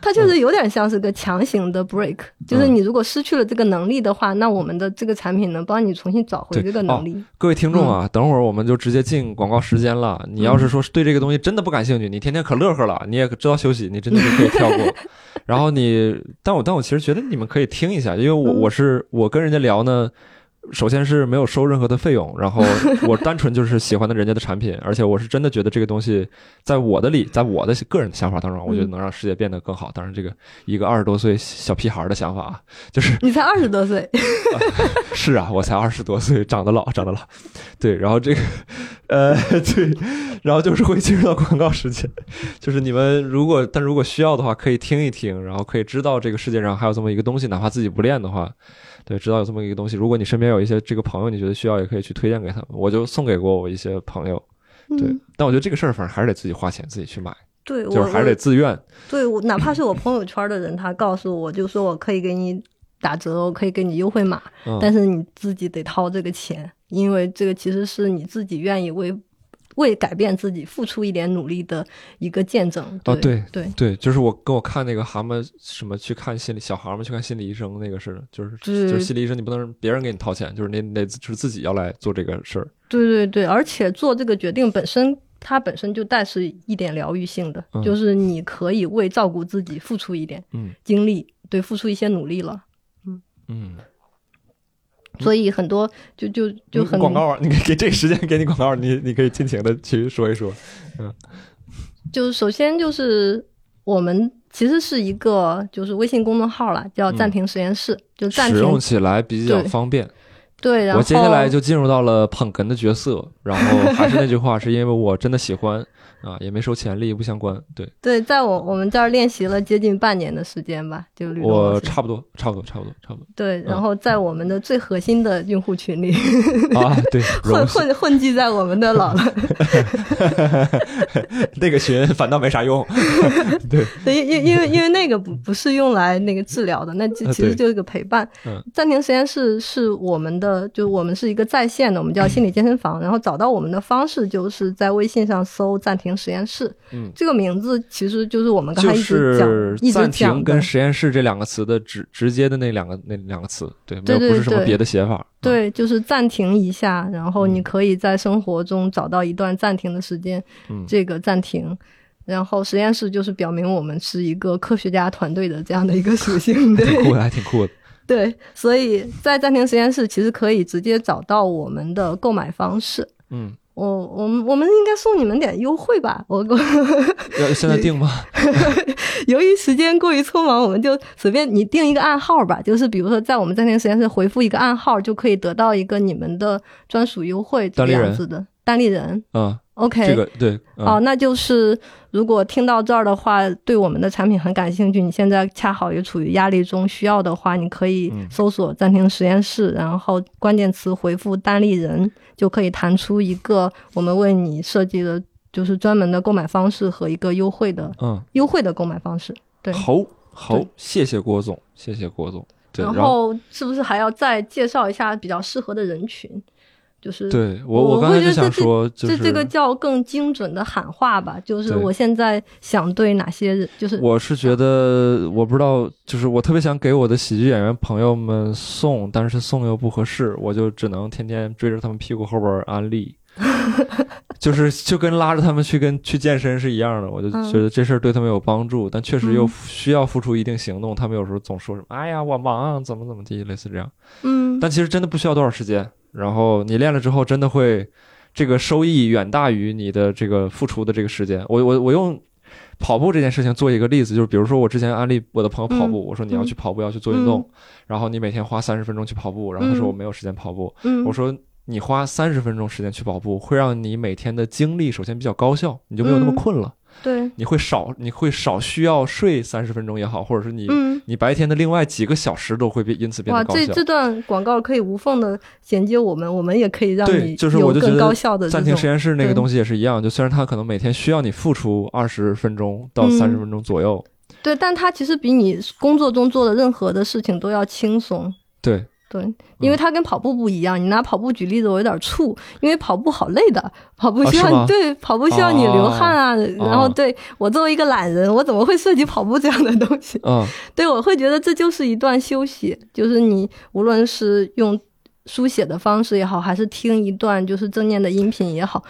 它确实有点像是个强行的 break，、就是嗯你如果失去了这个能力的话，那我们的这个产品能帮你重新找回这个能力。各位听众嗯啊，等会儿我们就直接进广告时间了。你要是说对这个东西真的不感兴趣，你天天可乐呵了，你也知道休息，你真的就可以跳过。然后你，但我但我其实觉得你们可以听一下，因为我嗯我是我跟人家聊呢。首先是没有收任何的费用，然后 我单纯就是喜欢的人家的产品，而且我是真的觉得这个东西在我的里，在我的个人的想法当中，我觉得能让世界变得更好。当然，这个一个二十多岁小屁孩的想法啊，就是你才二十多岁，是啊，我才二十多岁，长得老，长得老。对，然后这个，呃，对，然后就是会进入到广告时间，就是你们如果但如果需要的话，可以听一听，然后可以知道这个世界上还有这么一个东西，哪怕自己不练的话，对，知道有这么一个东西。如果你身边有一些这个朋友，你觉得需要，也可以去推荐给他们。我就送给过我一些朋友，对，嗯、但我觉得这个事儿反正还是得自己花钱，自己去买，对，就是我还是得自愿。我对我哪怕是我朋友圈的人，他告诉我就说我可以给你打折，我可以给你优惠码，嗯，但是你自己得掏这个钱，因为这个其实是你自己愿意为为改变自己付出一点努力的一个见证。哦对对对对，就是我跟我看那个蛤蟆什么去看心理小孩儿们去看心理医生那个似的，就是就是心理医生你不能让别人给你掏钱，就是你得就是自己要来做这个事儿。对对对，而且做这个决定本身，它本身就带是一点疗愈性的，嗯就是你可以为照顾自己付出一点嗯精力，对，付出一些努力了。嗯嗯，所以很多就就就嗯很广告啊，你给给这个时间给你广告，你你可以尽情的去说一说。嗯就是首先就是我们其实是一个就是微信公众号了，叫暂停实验室，就暂停使用起来比较方便。对，然后我接下来就进入到了捧哏的角色，然后还是那句话，是因为我真的喜欢啊，也没收钱，利益不相关。对对，在我我们这儿练习了接近半年的时间吧，就我差不多，差不多，差不多，差不多对，然后在我们的最核心的用户群里多啊。对，混混混迹在我们的老了。那个群反倒没啥用。对，对，因因因为因为那个不不是用来那个治疗的，那就啊对其实就是个陪伴。嗯暂停实验室是我们的，就我们是一个在线的，我们叫心理健身房。然后找到我们的方式就是在微信上搜“暂停实验室”，嗯，这个名字其实就是我们刚才就一直讲、是一直暂停跟。实验室这两个词的直直接的那两个那两个词，对，没有不是什么别的写法。对，就是暂停一下，然后你嗯可以在生活中找到一段暂停的时间，嗯，这个暂停。然后实验室就是表明我们是一个科学家团队的这样的一个属性，对。挺酷的，还挺酷的。对，所以在暂停实验室其实可以直接找到我们的购买方式。嗯，我我们我们应该送你们点优惠吧？我我 要现在定吗？由于时间过于匆忙，我们就随便你定一个暗号吧，就是比如说在我们暂停实验室回复一个暗号，就可以得到一个你们的专属优惠这样子的单立人。嗯，OK，这个对，嗯哦，那就是如果听到这儿的话，对我们的产品很感兴趣，你现在恰好也处于压力中，需要的话，你可以嗯搜索“暂停实验室”，然后关键词回复“单立人”，就可以弹出一个我们为你设计的，就是专门的购买方式和一个优惠的嗯，优惠的购买方式。对好好，谢谢郭总，谢谢郭总。对，然后是不是还要再介绍一下比较适合的人群？就是对我我刚才就想说，就是这这个叫更精准的喊话吧，就是我现在想对哪些人，就是我是觉得，我不知道，就是我特别想给我的喜剧演员朋友们送，但是送又不合适，我就只能天天追着他们屁股后边安利。就是就跟拉着他们去跟去健身是一样的。我就觉得这事儿对他们有帮助，但确实又需要付出一定行动。他们有时候总说什么“哎呀，我忙，怎么怎么地”，类似这样。嗯，但其实真的不需要多少时间。然后你练了之后，真的会这个收益远大于你的这个付出的这个时间。我我我用跑步这件事情做一个例子，就是比如说我之前安利我的朋友跑步，我说你要去跑步，要去做运动，然后你每天花三十分钟去跑步，然后他说我没有时间跑步，我说。你花三十分钟时间去跑步，会让你每天的精力首先比较高效，你就没有那么困了。对，你会少，你会少需要睡三十分钟也好，或者是你，你白天的另外几个小时都会变，因此变得高效。哇，这这段广告可以无缝的衔接我们，我们也可以让你就是我就更高效的。暂停实验室那个东西也是一样，就虽然它可能每天需要你付出二十分钟到三十分钟左右，对，但它其实比你工作中做的任何的事情都要轻松。对。对，因为它跟跑步不一样。你拿跑步举例子，我有点怵，因为跑步好累的，跑步需要对跑步需要你流汗啊。然后对我作为一个懒人，我怎么会涉及跑步这样的东西？嗯，对我会觉得这就是一段休息，就是你无论是用书写的方式也好，还是听一段就是正念的音频也好。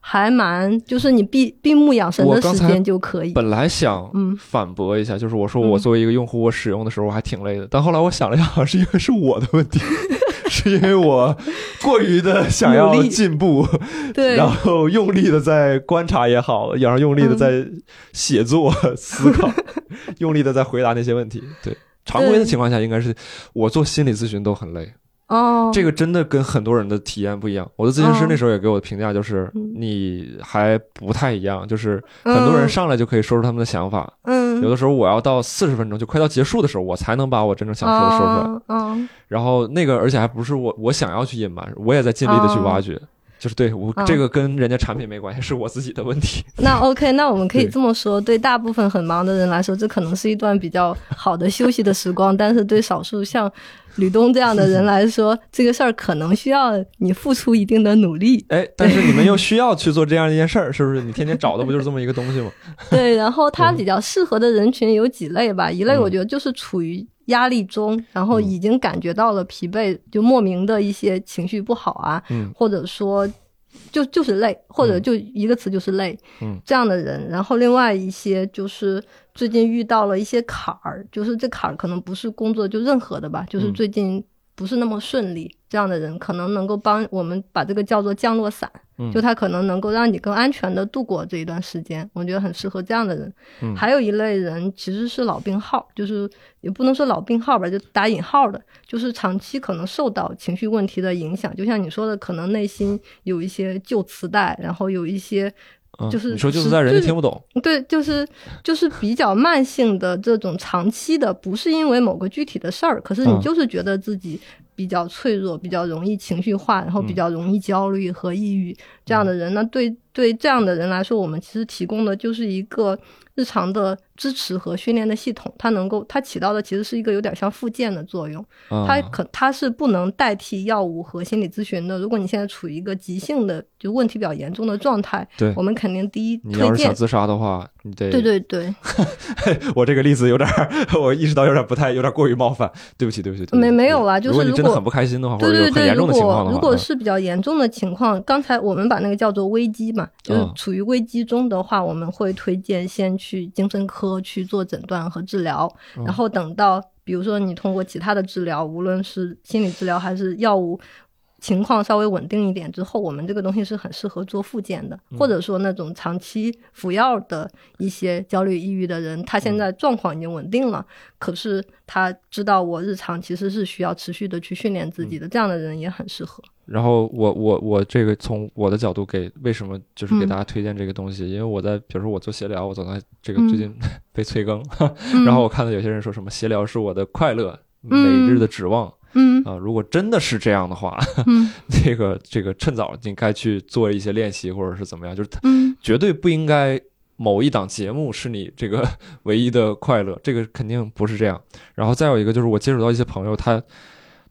还蛮，就是你闭闭目养神的时间就可以。本来想反驳一下，就是我说我作为一个用户，我使用的时候我还挺累的。但后来我想了一下，是因为是我的问题，是因为我过于的想要进步，对，然后用力的在观察也好，然后用力的在写作思考，用力的在回答那些问题。对，常规的情况下，应该是我做心理咨询都很累。哦，这个真的跟很多人的体验不一样。我的咨询师那时候也给我的评价就是，你还不太一样，就是很多人上来就可以说出他们的想法。嗯，有的时候我要到四十分钟就快到结束的时候，我才能把我真正想说的说出来。嗯，然后那个而且还不是我我想要去隐瞒，我也在尽力的去挖掘。就是对我这个跟人家产品没关系，是我自己的问题。那 OK，那我们可以这么说，对大部分很忙的人来说，这可能是一段比较好的休息的时光。但是对少数像吕东这样的人来说，这个事儿可能需要你付出一定的努力。哎，但是你们又需要去做这样一件事儿，是不是？你天天找的不就是这么一个东西吗？对，然后它比较适合的人群有几类吧？一类我觉得就是处于。压力中，然后已经感觉到了疲惫，就莫名的一些情绪不好啊，或者说就就是累，或者就一个词就是累，这样的人。然后另外一些就是最近遇到了一些坎儿，就是这坎儿可能不是工作就任何的吧，就是最近不是那么顺利，这样的人可能能够帮我们把这个叫做降落伞。就他可能能够让你更安全的度过这一段时间，我觉得很适合这样的人。还有一类人其实是老病号，就是也不能说老病号吧，就打引号的，就是长期可能受到情绪问题的影响。就像你说的，可能内心有一些旧磁带，然后有一些就是你说就是在人家听不懂，对，就是就是比较慢性的这种长期的，不是因为某个具体的事儿，可是你就是觉得自己。比较脆弱，比较容易情绪化，然后比较容易焦虑和抑郁这样的人，那对对这样的人来说，我们其实提供的就是一个日常的支持和训练的系统，它能够它起到的其实是一个有点像附件的作用，它可它是不能代替药物和心理咨询的。如果你现在处于一个急性的就问题比较严重的状态，对，我们肯定第一推荐。你要是想自杀的话，你得对对对。我这个例子有点，我意识到有点不太，有点过于冒犯，对不起对不起。没没有啦，就是如果。很不开心的话，对对对，如果如果是比较严重的情况，刚才我们把那个叫做危机嘛，就是处于危机中的话，我们会推荐先去精神科去做诊断和治疗，然后等到比如说你通过其他的治疗，无论是心理治疗还是药物。情况稍微稳定一点之后，我们这个东西是很适合做复健的，或者说那种长期服药的一些焦虑、抑郁的人，他现在状况已经稳定了，可是他知道我日常其实是需要持续的去训练自己的，这样的人也很适合。然后我我我这个从我的角度给为什么就是给大家推荐这个东西，因为我在比如说我做协聊，我总在这个最近 被催更，然后我看到有些人说什么协聊是我的快乐，每日的指望。嗯啊，如果真的是这样的话，这个这个趁早你该去做一些练习，或者是怎么样，就是绝对不应该某一档节目是你这个唯一的快乐，这个肯定不是这样。然后再有一个就是我接触到一些朋友，他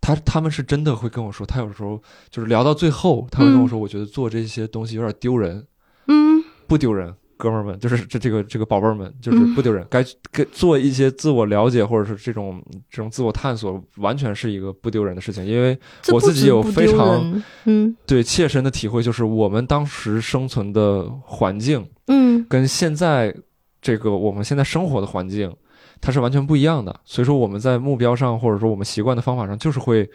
他他们是真的会跟我说，他有时候就是聊到最后，他会跟我说，我觉得做这些东西有点丢人。嗯，不丢人。哥们儿们，就是这这个这个宝贝儿们，就是不丢人，该该做一些自我了解，或者是这种这种自我探索，完全是一个不丢人的事情。因为我自己有非常嗯对切身的体会，就是我们当时生存的环境，嗯，跟现在这个我们现在生活的环境，它是完全不一样的。所以说我们在目标上，或者说我们习惯的方法上，就是会。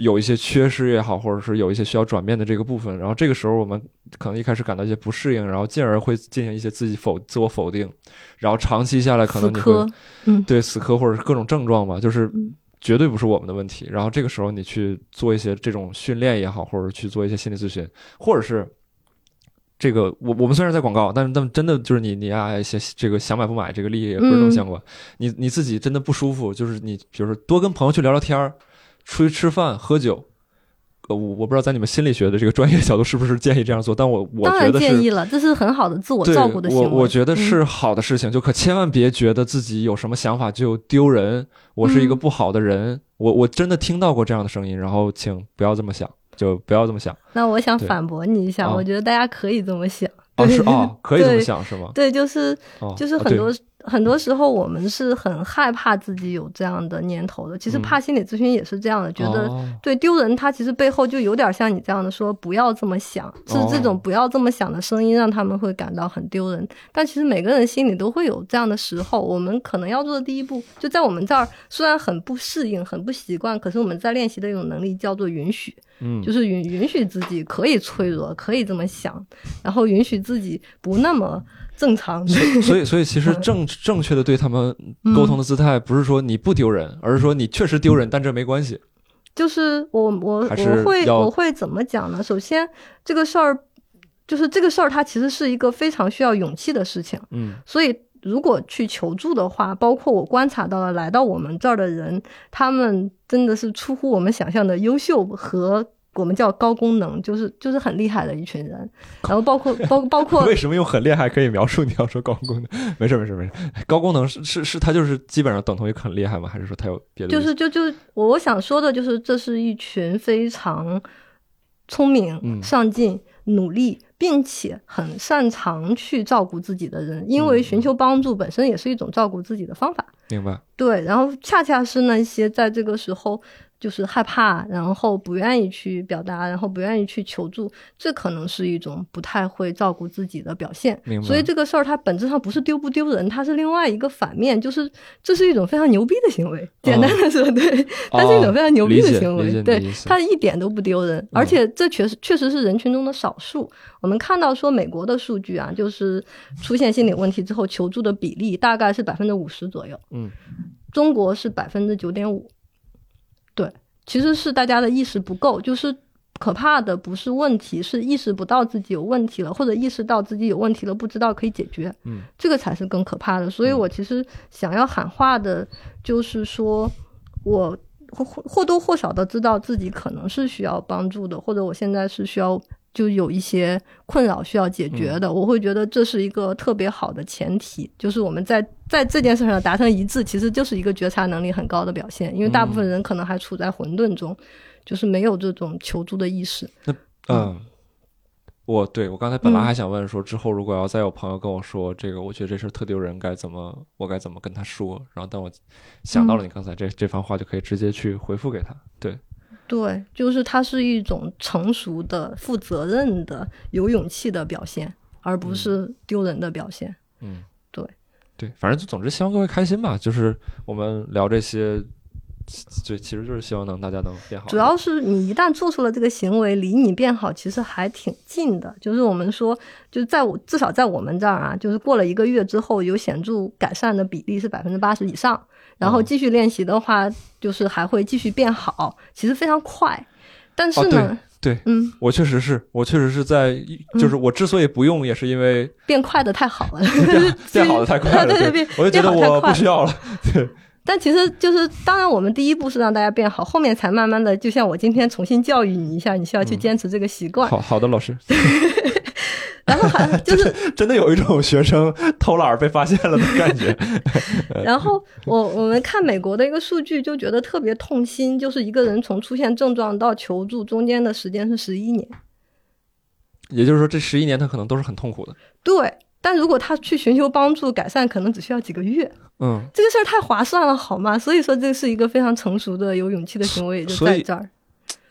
有一些缺失也好，或者是有一些需要转变的这个部分，然后这个时候我们可能一开始感到一些不适应，然后进而会进行一些自己否自我否定，然后长期下来可能你会嗯对死磕或者是各种症状吧，就是绝对不是我们的问题。然后这个时候你去做一些这种训练也好，或者去做一些心理咨询，或者是这个我我们虽然在广告，但是但真的就是你你啊一些这个想买不买这个利益也不是那么相关，你你自己真的不舒服，就是你比如说多跟朋友去聊聊天儿。出去吃饭喝酒，呃，我我不知道在你们心理学的这个专业角度是不是建议这样做，但我我觉得建议了，这是很好的自我照顾的行为。我我觉得是好的事情，就可千万别觉得自己有什么想法就丢人，我是一个不好的人。我我真的听到过这样的声音，然后请不要这么想，就不要这么想。那我想反驳你一下，我觉得大家可以这么想。哦，是哦，可以这么想是吗？对，就是就是很多。很多时候我们是很害怕自己有这样的念头的。其实怕心理咨询也是这样的，觉得对丢人，他其实背后就有点像你这样的说不要这么想，是这种不要这么想的声音让他们会感到很丢人。但其实每个人心里都会有这样的时候。我们可能要做的第一步，就在我们这儿虽然很不适应、很不习惯，可是我们在练习的一种能力叫做允许，嗯，就是允允许自己可以脆弱，可以这么想，然后允许自己不那么。正常，所以 所以其实正正确的对他们沟通的姿态，不是说你不丢人，而是说你确实丢人，但这没关系。就是我我我会我会怎么讲呢？首先，这个事儿就是这个事儿，它其实是一个非常需要勇气的事情。嗯，所以如果去求助的话，包括我观察到了来到我们这儿的人，他们真的是出乎我们想象的优秀和。我们叫高功能，就是就是很厉害的一群人，然后包括 包包括为什么用很厉害可以描述？你要说高功能，没事没事没事，高功能是是是，它就是基本上等同于很厉害吗？还是说它有别的？就是就就我想说的就是，这是一群非常聪明、上进、努力，并且很擅长去照顾自己的人，因为寻求帮助本身也是一种照顾自己的方法。明白。对，然后恰恰是那些在这个时候。就是害怕，然后不愿意去表达，然后不愿意去求助，这可能是一种不太会照顾自己的表现。所以这个事儿它本质上不是丢不丢人，它是另外一个反面，就是这是一种非常牛逼的行为。简单的说，对，它是一种非常牛逼的行为。对，它一点都不丢人，而且这确实确实是人群中的少数。我们看到说美国的数据啊，就是出现心理问题之后求助的比例大概是百分之五十左右。嗯，中国是百分之九点五。对，其实是大家的意识不够，就是可怕的不是问题，是意识不到自己有问题了，或者意识到自己有问题了，不知道可以解决，嗯，这个才是更可怕的。所以我其实想要喊话的，就是说我或或多或少的知道自己可能是需要帮助的，或者我现在是需要。就有一些困扰需要解决的，我会觉得这是一个特别好的前提，就是我们在在这件事上达成一致，其实就是一个觉察能力很高的表现。因为大部分人可能还处在混沌中，就是没有这种求助的意识。那嗯，我对我刚才本来还想问说，之后如果要再有朋友跟我说这个，我觉得这事特丢人，该怎么我该怎么跟他说？然后，但我想到了你刚才这这番话，就可以直接去回复给他。对。对，就是它是一种成熟的、负责任的、有勇气的表现，而不是丢人的表现。嗯，对，对，反正就总之希望各位开心吧。就是我们聊这些，对，其实就是希望能大家能变好。主要是你一旦做出了这个行为，离你变好其实还挺近的。就是我们说，就是在我至少在我们这儿啊，就是过了一个月之后，有显著改善的比例是百分之八十以上。然后继续练习的话，就是还会继续变好，其实非常快。但是呢，对，嗯，我确实是我确实是在，就是我之所以不用，也是因为变快的太好了，变好 的太快了，对对对，我就觉得我不需要了。对，但其实就是，当然我们第一步是让大家变好，后面才慢慢的，就像我今天重新教育你一下，你需要去坚持这个习惯。好好的，老师。然后还就是真的有一种学生偷懒被发现了的感觉。然后我我们看美国的一个数据，就觉得特别痛心，就是一个人从出现症状到求助中间的时间是十一年。也就是说，这十一年他可能都是很痛苦的。对，但如果他去寻求帮助改善，可能只需要几个月。嗯，这个事儿太划算了，好吗？所以说，这是一个非常成熟的、有勇气的行为，就在这儿。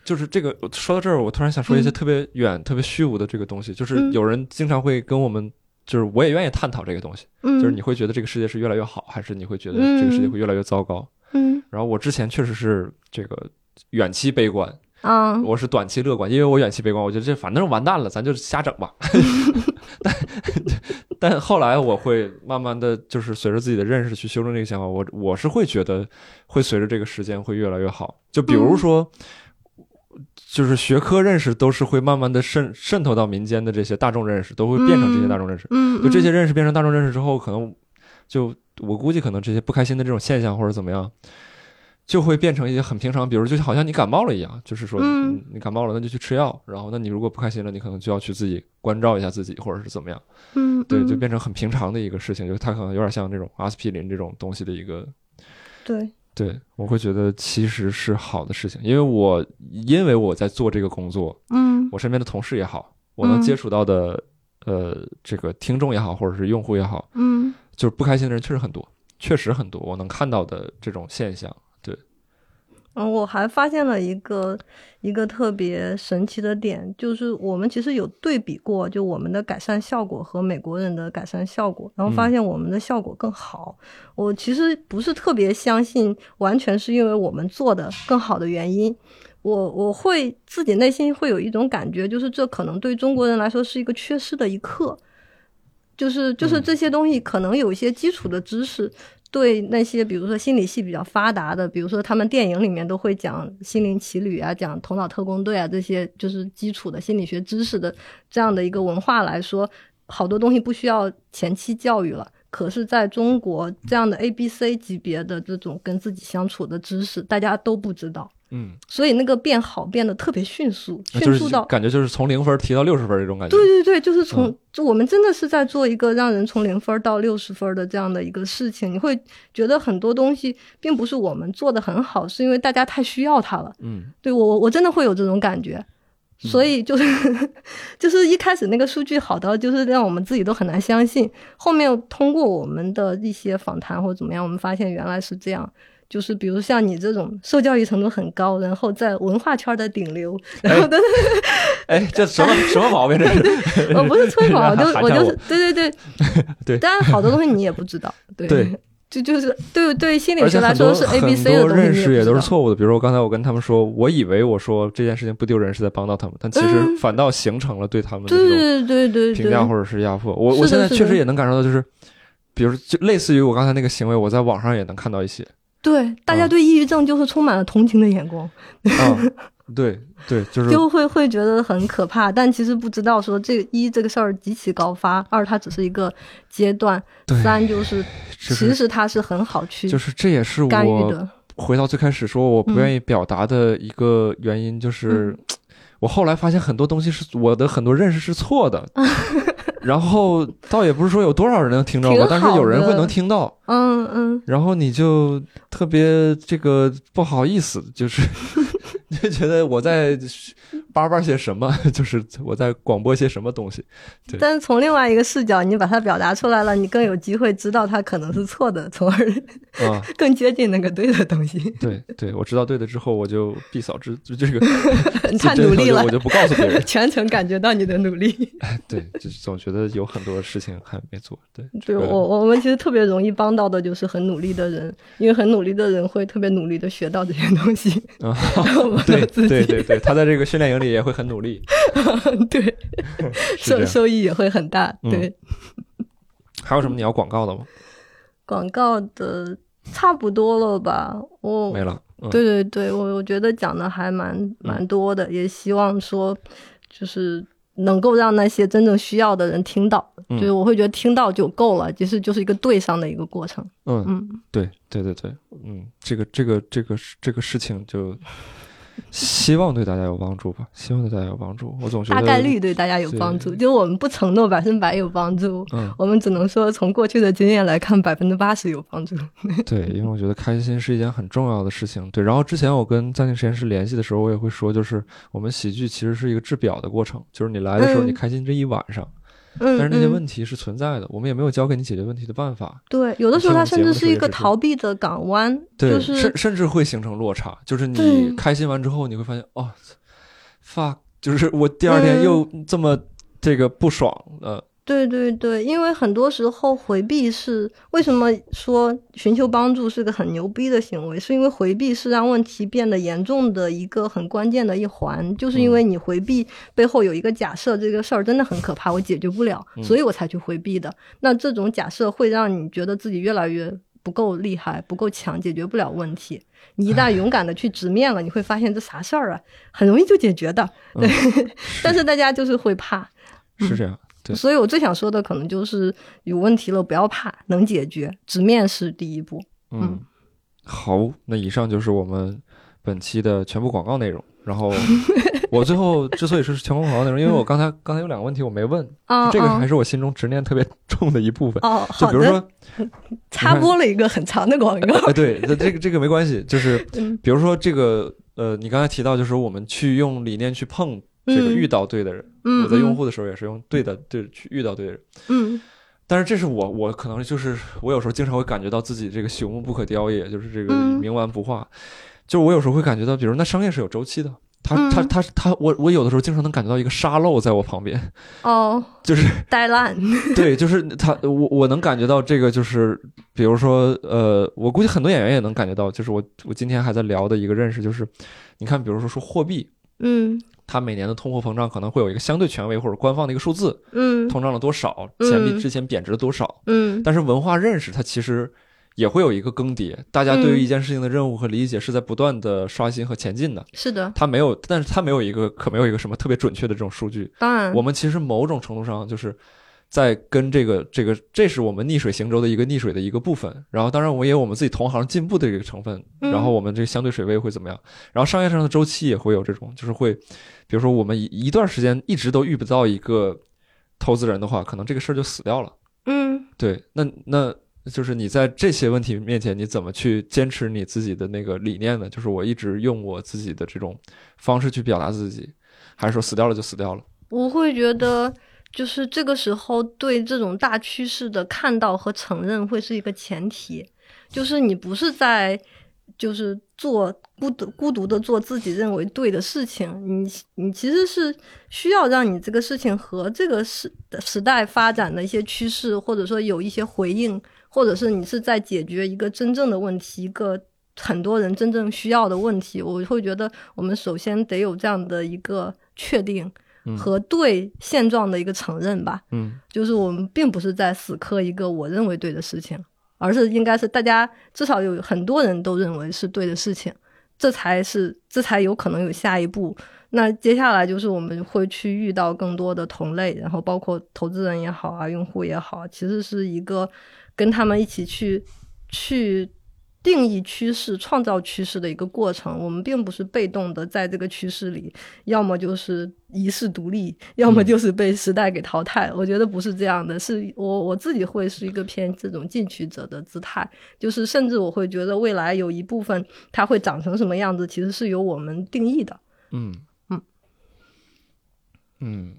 就是这个，说到这儿，我突然想说一些特别远、特别虚无的这个东西。就是有人经常会跟我们，就是我也愿意探讨这个东西。嗯，就是你会觉得这个世界是越来越好，还是你会觉得这个世界会越来越糟糕？嗯，然后我之前确实是这个远期悲观。啊，我是短期乐观，因为我远期悲观，我觉得这反正完蛋了，咱就瞎整吧。但但后来我会慢慢的就是随着自己的认识去修正这个想法，我我是会觉得会随着这个时间会越来越好。就比如说，就是学科认识都是会慢慢的渗渗透到民间的这些大众认识，都会变成这些大众认识。嗯，就这些认识变成大众认识之后，可能就我估计可能这些不开心的这种现象或者怎么样。就会变成一些很平常，比如就好像你感冒了一样，就是说，嗯，你感冒了，那就去吃药。然后，那你如果不开心了，你可能就要去自己关照一下自己，或者是怎么样。嗯，对，就变成很平常的一个事情，就它可能有点像这种阿司匹林这种东西的一个。对，对我会觉得其实是好的事情，因为我因为我在做这个工作，嗯，我身边的同事也好，我能接触到的呃这个听众也好，或者是用户也好，嗯，就是不开心的人确实很多，确实很多，我能看到的这种现象。嗯，我还发现了一个一个特别神奇的点，就是我们其实有对比过，就我们的改善效果和美国人的改善效果，然后发现我们的效果更好。我其实不是特别相信，完全是因为我们做的更好的原因。我我会自己内心会有一种感觉，就是这可能对中国人来说是一个缺失的一课，就是就是这些东西可能有一些基础的知识。对那些比如说心理系比较发达的，比如说他们电影里面都会讲心灵奇旅啊，讲头脑特工队啊，这些就是基础的心理学知识的这样的一个文化来说，好多东西不需要前期教育了。可是在中国，这样的 A、B、C 级别的这种跟自己相处的知识，大家都不知道。嗯，所以那个变好变得特别迅速，迅速到感觉就是从零分提到六十分这种感觉。对对对，就是从就我们真的是在做一个让人从零分到六十分的这样的一个事情。你会觉得很多东西并不是我们做的很好，是因为大家太需要它了。嗯，对我我真的会有这种感觉。所以就是 就是一开始那个数据好到就是让我们自己都很难相信，后面通过我们的一些访谈或者怎么样，我们发现原来是这样。就是比如像你这种受教育程度很高，然后在文化圈的顶流，然后的，哎，这什么什么毛病？这是我 不是吹捧，我，就我就是对对对对。当然，好多东西你也不知道，对，就就是对对心理学来说是 A B C 的东西，认识也都是错误的。比如说刚才我跟他们说，我以为我说这件事情不丢人是在帮到他们，但其实反倒形成了对他们的这种对对评价或者是压迫。我我现在确实也能感受到，就是比如就类似于我刚才那个行为，我在网上也能看到一些。对，大家对抑郁症就是充满了同情的眼光。嗯，对对，就是就会会觉得很可怕，但其实不知道说这一这个事儿极其高发，二它只是一个阶段，三就是其实它是很好去就是这也是我回到最开始说我不愿意表达的一个原因，就是我后来发现很多东西是我的很多认识是错的。然后倒也不是说有多少人能听着吧，但是有人会能听到，嗯嗯，然后你就特别这个不好意思，就是 就觉得我在。叭叭些什么？就是我在广播些什么东西。对，但是从另外一个视角，你把它表达出来了，你更有机会知道它可能是错的，从而啊 更接近那个对的东西。对对，我知道对的之后，我就必扫之就这个太努力了，我就不告诉别人，全程感觉到你的努力。对，就是总觉得有很多事情还没做。对，对我我们其实特别容易帮到的就是很努力的人，因为很努力的人会特别努力的学到这些东西。啊，对对对对，他在这个训练营里。也会很努力，对，收收益也会很大，对。还有什么你要广告的吗？广告的差不多了吧？我没了。对对对，我我觉得讲的还蛮蛮多的，也希望说就是能够让那些真正需要的人听到，就是我会觉得听到就够了，其实就是一个对上的一个过程。嗯嗯，对对对对，嗯，这个这个这个这个事情就。希望对大家有帮助吧，希望对大家有帮助。我总觉得大概率对大家有帮助，就我们不承诺百分百有帮助，嗯，我们只能说从过去的经验来看，百分之八十有帮助。对，因为我觉得开心是一件很重要的事情。对，然后之前我跟暂停实验室联系的时候，我也会说，就是我们喜剧其实是一个制表的过程，就是你来的时候你开心这一晚上，嗯，但是那些嗯。问题是存在的，我们也没有教给你解决问题的办法。对，有的时候它甚至是一个逃避的港湾，对，就是甚甚至会形成落差，就是你开心完之后，你会发现，哦，fuck，就是我第二天嗯。又这么这个不爽，呃，对对对，因为很多时候回避是为什么说寻求帮助是个很牛逼的行为，是因为回避是让问题变得严重的一个很关键的一环，就是因为你回避背后有一个假设，这个事儿真的很可怕，我解决不了，嗯所以我才去回避的。那这种假设会让你觉得自己越来越不够厉害、不够强，解决不了问题。你一旦勇敢的去直面了，你会发现这啥事儿啊，很容易就解决的。对，但是大家就是会怕。是这样。对所以我最想说的可能就是有问题了不要怕，能解决，直面是第一步。嗯，好，那以上就是我们本期的全部广告内容。然后 我最后之所以是全部广告内容，因为我刚才刚才有两个问题我没问，啊，这个啊还是我心中执念特别 重的一部分。哦，就比如，说，插播了一个很长的广告。哎，对，这这个这个没关系，就是嗯比如说这个呃，你刚才提到就是我们去用理念去碰这个嗯遇到对的人，嗯，我在用户的时候也是用对的对去遇到对的人。嗯，但是这是我我可能就是我有时候经常会感觉到自己这个朽木不可雕也，就是这个嗯冥顽不化。就是我有时候会感觉到，比如那商业是有周期的，它嗯它它它，我我有的时候经常能感觉到一个沙漏在我旁边，哦，就是呆烂。对，就是他，我我能感觉到这个，就是比如说，呃，我估计很多演员也能感觉到，就是我我今天还在聊的一个认识，就是你看，比如说说货币，嗯它每年的通货膨胀可能会有一个相对权威或者官方的一个数字，嗯。通胀了多少，钱比嗯。之前贬值了多少，嗯。但是文化认识它其实也会有一个更迭，大家对于嗯。一件事情的任务和理解是在不断的刷新和前进的，是的，它没有，但是它没有一个可没有一个什么特别准确的这种数据，当然，我们其实某种程度上就是在跟这个这个，这是我们逆水行舟的一个逆水的一个部分。然后，当然我们也有我们自己同行进步的这个成分。嗯然后我们这个相对水位会怎么样？然后商业上的周期也会有这种，就是会，比如说我们一一段时间一直都遇不到一个投资人的话，可能这个事儿就死掉了。嗯对，那那就是你在这些问题面前，你怎么去坚持你自己的那个理念呢？就是我一直用我自己的这种方式去表达自己，还是说死掉了就死掉了？我会觉得，就是这个时候对这种大趋势的看到和承认会是一个前提，就是你不是在就是做孤独孤独的做自己认为对的事情，你你其实是需要让你这个事情和这个时时代发展的一些趋势，或者说有一些回应，或者是你是在解决一个真正的问题，一个很多人真正需要的问题。我会觉得我们首先得有这样的一个确定。嗯。和对现状的一个承认吧，嗯。就是我们并不是在死磕一个我认为对的事情，而是应该是大家至少有很多人都认为是对的事情，这才是这才有可能有下一步。那接下来就是我们会去遇到更多的同类，然后包括投资人也好啊，用户也好，其实是一个跟他们一起去去定义趋势、创造趋势的一个过程。我们并不是被动的在这个趋势里，要么就是遗世独立，要么就是被时代给淘汰。我觉得不是这样的，是我我自己会是一个偏这种进取者的姿态，就是甚至我会觉得未来有一部分它会长成什么样子，其实是由我们定义的。嗯嗯嗯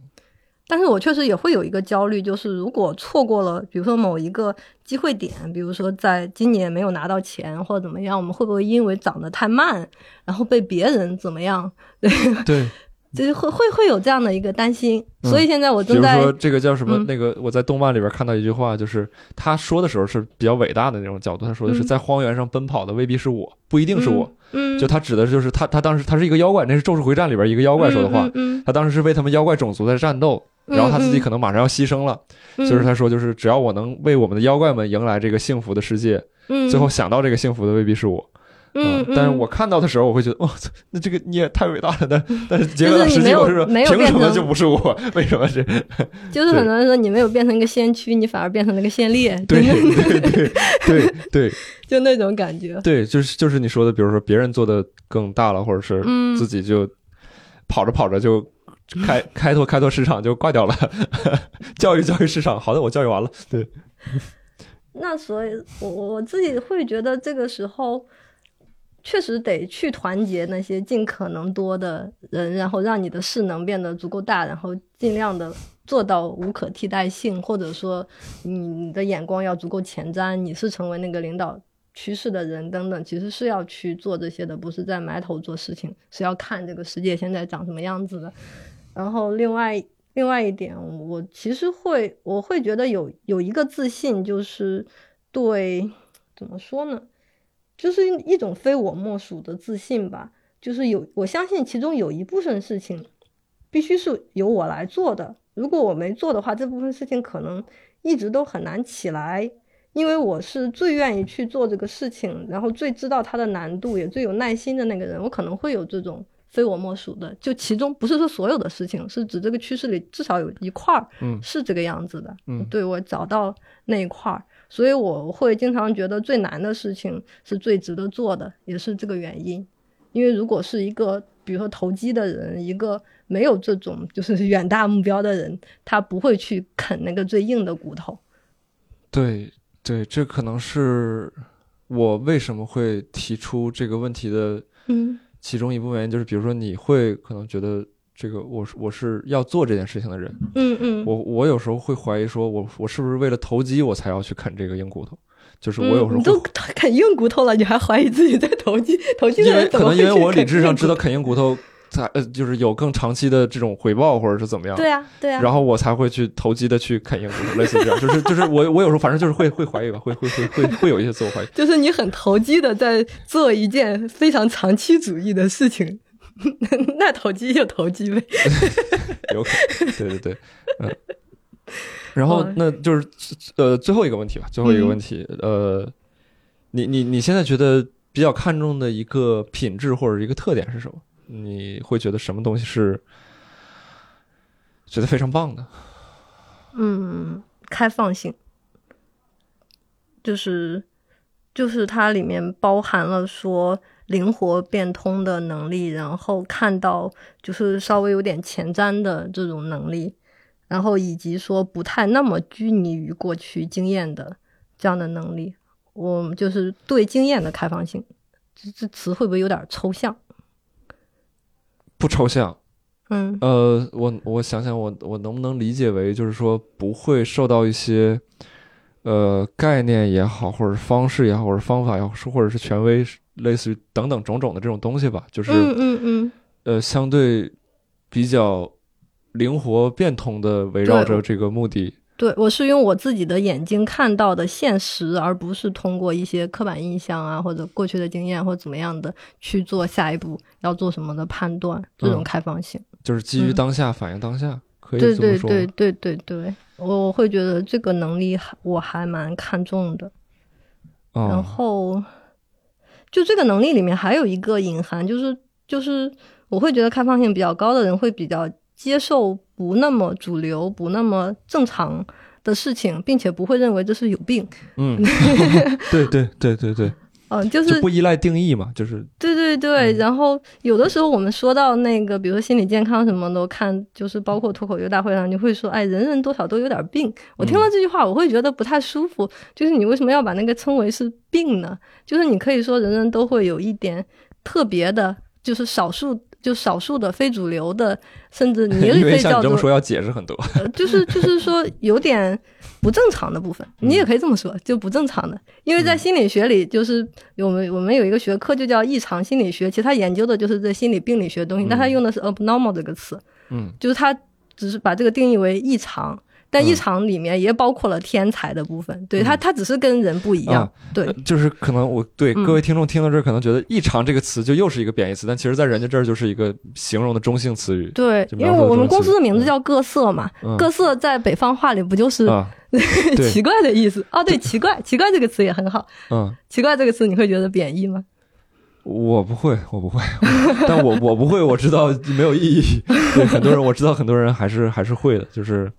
但是我确实也会有一个焦虑，就是如果错过了，比如说某一个机会点，比如说在今年没有拿到钱或者怎么样，我们会不会因为涨得太慢，然后被别人怎么样？对，就是会会会有这样的一个担心。嗯所以现在我正在比如说这个叫什么？嗯那个我在动漫里边看到一句话，就是他说的时候是比较伟大的那种角度，他说的是嗯在荒原上奔跑的未必是我，不一定是我。嗯，就他指的就是他他当时他是一个妖怪，那是《咒术回战》里边一个妖怪说的话。他当时是为他们妖怪种族在战斗，嗯然后他自己可能马上要牺牲了，嗯就是他说就是只要我能为我们的妖怪们迎来这个幸福的世界，嗯最后想到这个幸福的未必是我。嗯，但是我看到的时候，我会觉得，哇、操那这个你也太伟大了。但但是结果实际我是凭什么就不是我？为什么是？就是很多人说你没有变成一个先驱，你反而变成了一个先烈，对就是对对对对 就那种感觉。对，就是就是你说的，比如说别人做的更大了，或者是嗯自己就跑着跑着就开 开拓开拓市场就挂掉了，教育教育市场。好的，我教育完了。对，那所以我我我自己会觉得这个时候。确实得去团结那些尽可能多的人，然后让你的势能变得足够大，然后尽量的做到无可替代性，或者说你的眼光要足够前瞻，你是成为那个领导趋势的人等等，其实是要去做这些的，不是在埋头做事情，是要看这个世界现在长什么样子的。然后另外另外一点，我其实会我会觉得有有一个自信，就是对怎么说呢，就是一种非我莫属的自信吧。就是有我相信其中有一部分事情必须是由我来做的。如果我没做的话，这部分事情可能一直都很难起来，因为我是最愿意去做这个事情，然后最知道它的难度，也最有耐心的那个人。我可能会有这种非我莫属的，就其中不是说所有的事情，是指这个趋势里至少有一块儿，嗯，是这个样子的。嗯，对我找到那一块儿，所以我会经常觉得最难的事情是最值得做的，也是这个原因。因为如果是一个比如说投机的人，一个。没有这种就是 远大目标的人，他不会去啃那个最硬的骨头。对对，这可能是我为什么会提出这个问题的，嗯，其中一部分原因就是，比如说你会可能觉得这个我我是要做这件事情的人，嗯嗯，我我有时候会怀疑说，我我是不是为了投机我才要去啃这个硬骨头？就是我有时候你都啃硬骨头了，你还怀疑自己在投机？投机的人可能因为我理智上知道啃硬骨头。才呃，就是有更长期的这种回报，或者是怎么样？对啊，对啊。然后我才会去投机的去啃硬骨头，类似这样。就是就是我我有时候反正就是会会怀疑吧，会会会会会有一些自我怀疑。就是你很投机的在做一件非常长期主义的事情，那投机就投机呗。有可能，对对对，嗯。然后那就是呃最后一个问题吧，最后一个问题，呃，你你你现在觉得比较看重的一个品质或者一个特点是什么？你会觉得什么东西是觉得非常棒的？嗯，开放性，就是就是它里面包含了说灵活变通的能力，然后看到就是稍微有点前瞻的这种能力，然后以及说不太那么拘泥于过去经验的这样的能力。我就是对经验的开放性，这这词会不会有点抽象？不抽象，嗯，呃，我我想想，我我能不能理解为，就是说不会受到一些，呃，概念也好，或者方式也好，或者方法也好，或者是权威，类似于等等种种的这种东西吧，就是，嗯嗯嗯，呃，相对比较灵活变通的围绕着这个目的。对，我是用我自己的眼睛看到的现实，而不是通过一些刻板印象啊，或者过去的经验或怎么样的去做下一步要做什么的判断。这种开放性就是基于当下反映当下，可以这么说。对对对对对，我会觉得这个能力我还蛮看重的。然后，就这个能力里面还有一个隐含，就是就是我会觉得开放性比较高的人会比较接受。不那么主流，不那么正常的事情，并且不会认为这是有病。嗯，对对对对对，嗯，就是不依赖定义嘛，就是对对对。然后有的时候我们说到那个，比如说心理健康什么的，看就是包括脱口秀大会上，你会说，哎，人人多少都有点病。我听了这句话，我会觉得不太舒服。就是你为什么要把那个称为是病呢？就是你可以说人人都会有一点特别的，就是少数。就少数的非主流的，甚至你也可以叫做，这么说要解释很多，就是就是说有点不正常的部分，你也可以这么说，就不正常的。因为在心理学里，就是我们我们有一个学科就叫异常心理学，其实它研究的就是这心理病理学的东西，但它用的是 abnormal 这个词，嗯，就是它只是把这个定义为异常。但异常里面也包括了天才的部分，对他，他只是跟人不一样，对，就是可能我对各位听众听到这儿，可能觉得异常这个词就又是一个贬义词，但其实在人家这儿就是一个形容的中性词语。对，因为我们公司的名字叫各色嘛，各色在北方话里不就是 奇怪的意思？哦，对，奇怪，奇怪这个词也很好。嗯，奇怪这个词你会觉得贬义吗？我不会，我不会，但我我不会，我知道没有意义。对很多人，我知道很多人还是还是会的，就是。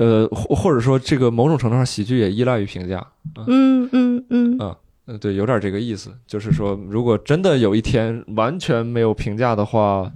呃，或或者说，这个某种程度上，喜剧也依赖于评价。嗯嗯嗯。啊，嗯，对，有点这个意思，就是说，如果真的有一天完全没有评价的话，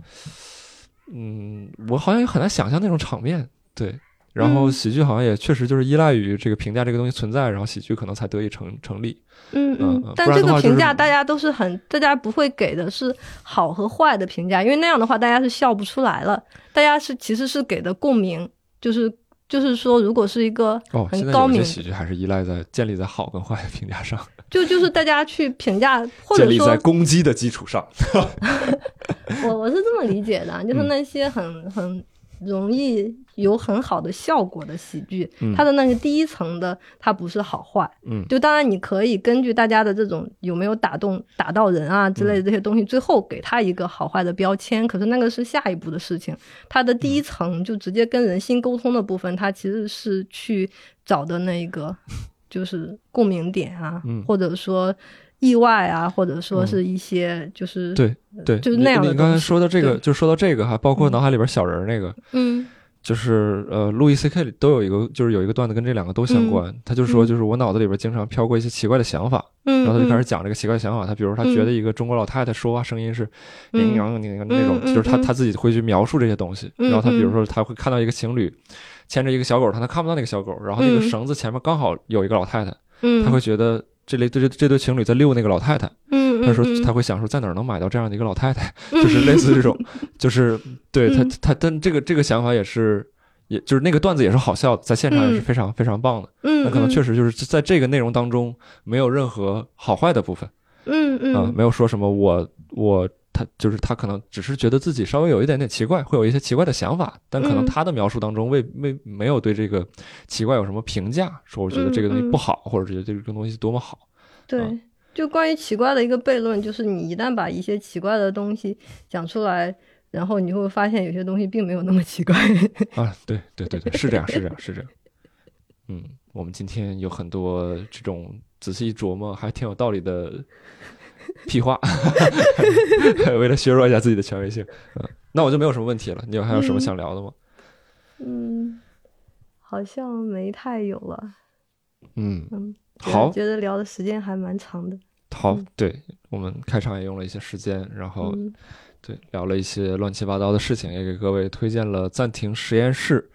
嗯，我好像也很难想象那种场面。对，然后喜剧好像也确实就是依赖于这个评价这个东西存在，然后喜剧可能才得以成成立。嗯嗯嗯，但这个评价大家都是很，大家不会给的是好和坏的评价，因为那样的话大家是笑不出来了。大家是其实是给的共鸣，就是就是说，如果是一个很高明喜剧，还是依赖在建立在好跟坏的评价上。就就是大家去评价，或者说建立在攻击的基础上。我我是这么理解的，就是那些很很。容易有很好的效果的喜剧，它的那个第一层的，它不是好坏，嗯，就当然你可以根据大家的这种有没有打动打到人啊之类的这些东西，最后给他一个好坏的标签。可是那个是下一步的事情，它的第一层就直接跟人心沟通的部分，它其实是去找的那个就是共鸣点啊，或者说。意外啊，或者说是一些就是对对，就是那样的。你刚才说到这个，就说到这个哈，包括脑海里边小人那个，嗯，就是呃，路易 C K 里都有一个，就是有一个段子跟这两个都相关。他就说，就是我脑子里边经常飘过一些奇怪的想法，然后他就开始讲这个奇怪的想法。他比如他觉得一个中国老太太说话声音是阴阳那个那种，就是他他自己会去描述这些东西。然后他比如说他会看到一个情侣牵着一个小狗，他他看不到那个小狗，然后那个绳子前面刚好有一个老太太，他会觉得。这类对这这对情侣在遛那个老太太，嗯，他说他会想说在哪儿能买到这样的一个老太太，就是类似这种，就是对他他但这个这个想法也是，也就是那个段子也是好笑的，在现场也是非常非常棒的，嗯，那可能确实就是在这个内容当中没有任何好坏的部分，嗯嗯，没有说什么我我。他就是他，可能只是觉得自己稍微有一点点奇怪，会有一些奇怪的想法，但可能他的描述当中未未没有对这个奇怪有什么评价，说我觉得这个东西不好，或者觉得这个东西多么好。对，就关于奇怪的一个悖论，就是你一旦把一些奇怪的东西讲出来，然后你会发现有些东西并没有那么奇怪。啊，对对对对，是这样，是这样，是这样。嗯，我们今天有很多这种仔细琢磨还挺有道理的。屁话，为了削弱一下自己的权威性，嗯，那我就没有什么问题了。你有还有什么想聊的吗？嗯，好像没太有了。嗯嗯，好，觉得聊的时间还蛮长的。好，对我们开场也用了一些时间，然后对聊了一些乱七八糟的事情，也给各位推荐了暂停实验室。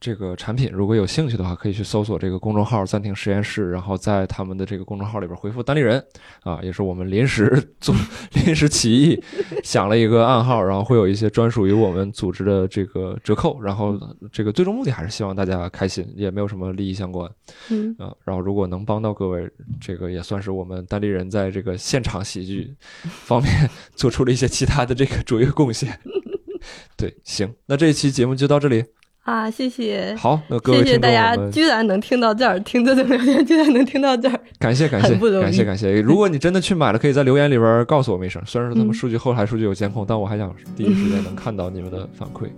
这个产品，如果有兴趣的话，可以去搜索这个公众号“暂停实验室”，然后在他们的这个公众号里边回复“单立人”，啊，也是我们临时 做、临时起意想了一个暗号，然后会有一些专属于我们组织的这个折扣，然后这个最终目的还是希望大家开心，也没有什么利益相关，嗯，啊，然后如果能帮到各位，这个也算是我们单立人在这个现场喜剧方面 做出了一些其他的这个卓越贡献。对，行，那这一期节目就到这里。啊，谢谢。好，那各位谢谢大家，居然能听到这儿，听这种聊天，居然能听到这儿，感谢感谢，感谢感谢。如果你真的去买了，可以在留言里边告诉我们一声。虽然说他们数据后台数据有监控，但我还想第一时间能看到你们的反馈。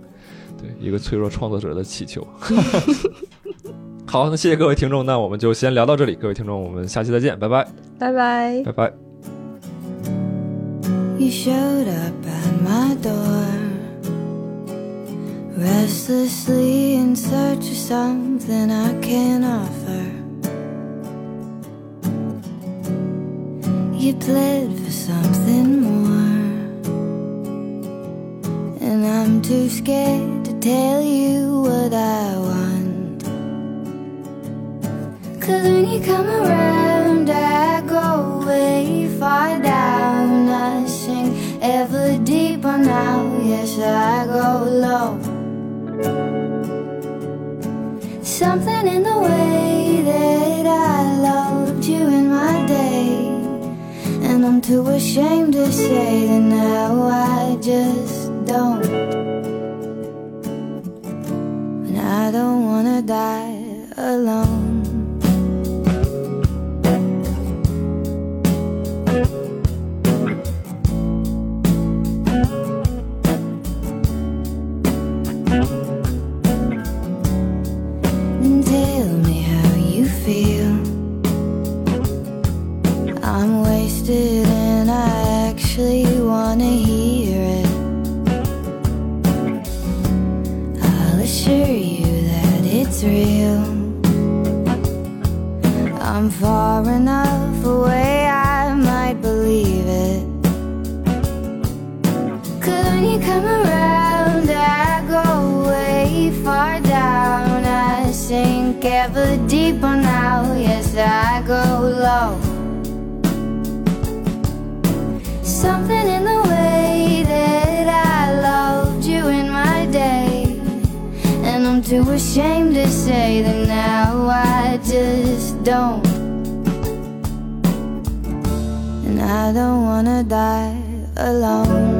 对，一个脆弱创作者的祈求。好，那谢谢各位听众，那我们就先聊到这里。各位听众，我们下期再见，拜拜，拜拜，拜拜。Restlessly in search of something I can offer. You pled for something more. And I'm too scared to tell you what I want. Cause when you come around, I go way far down. I sink ever deeper now. Yes, I go low. Something in the way that I loved you in my day. And I'm too ashamed to say that now I just don't. And I don't wanna die alone. ashamed to say that now I just don't. And I don't wanna die alone.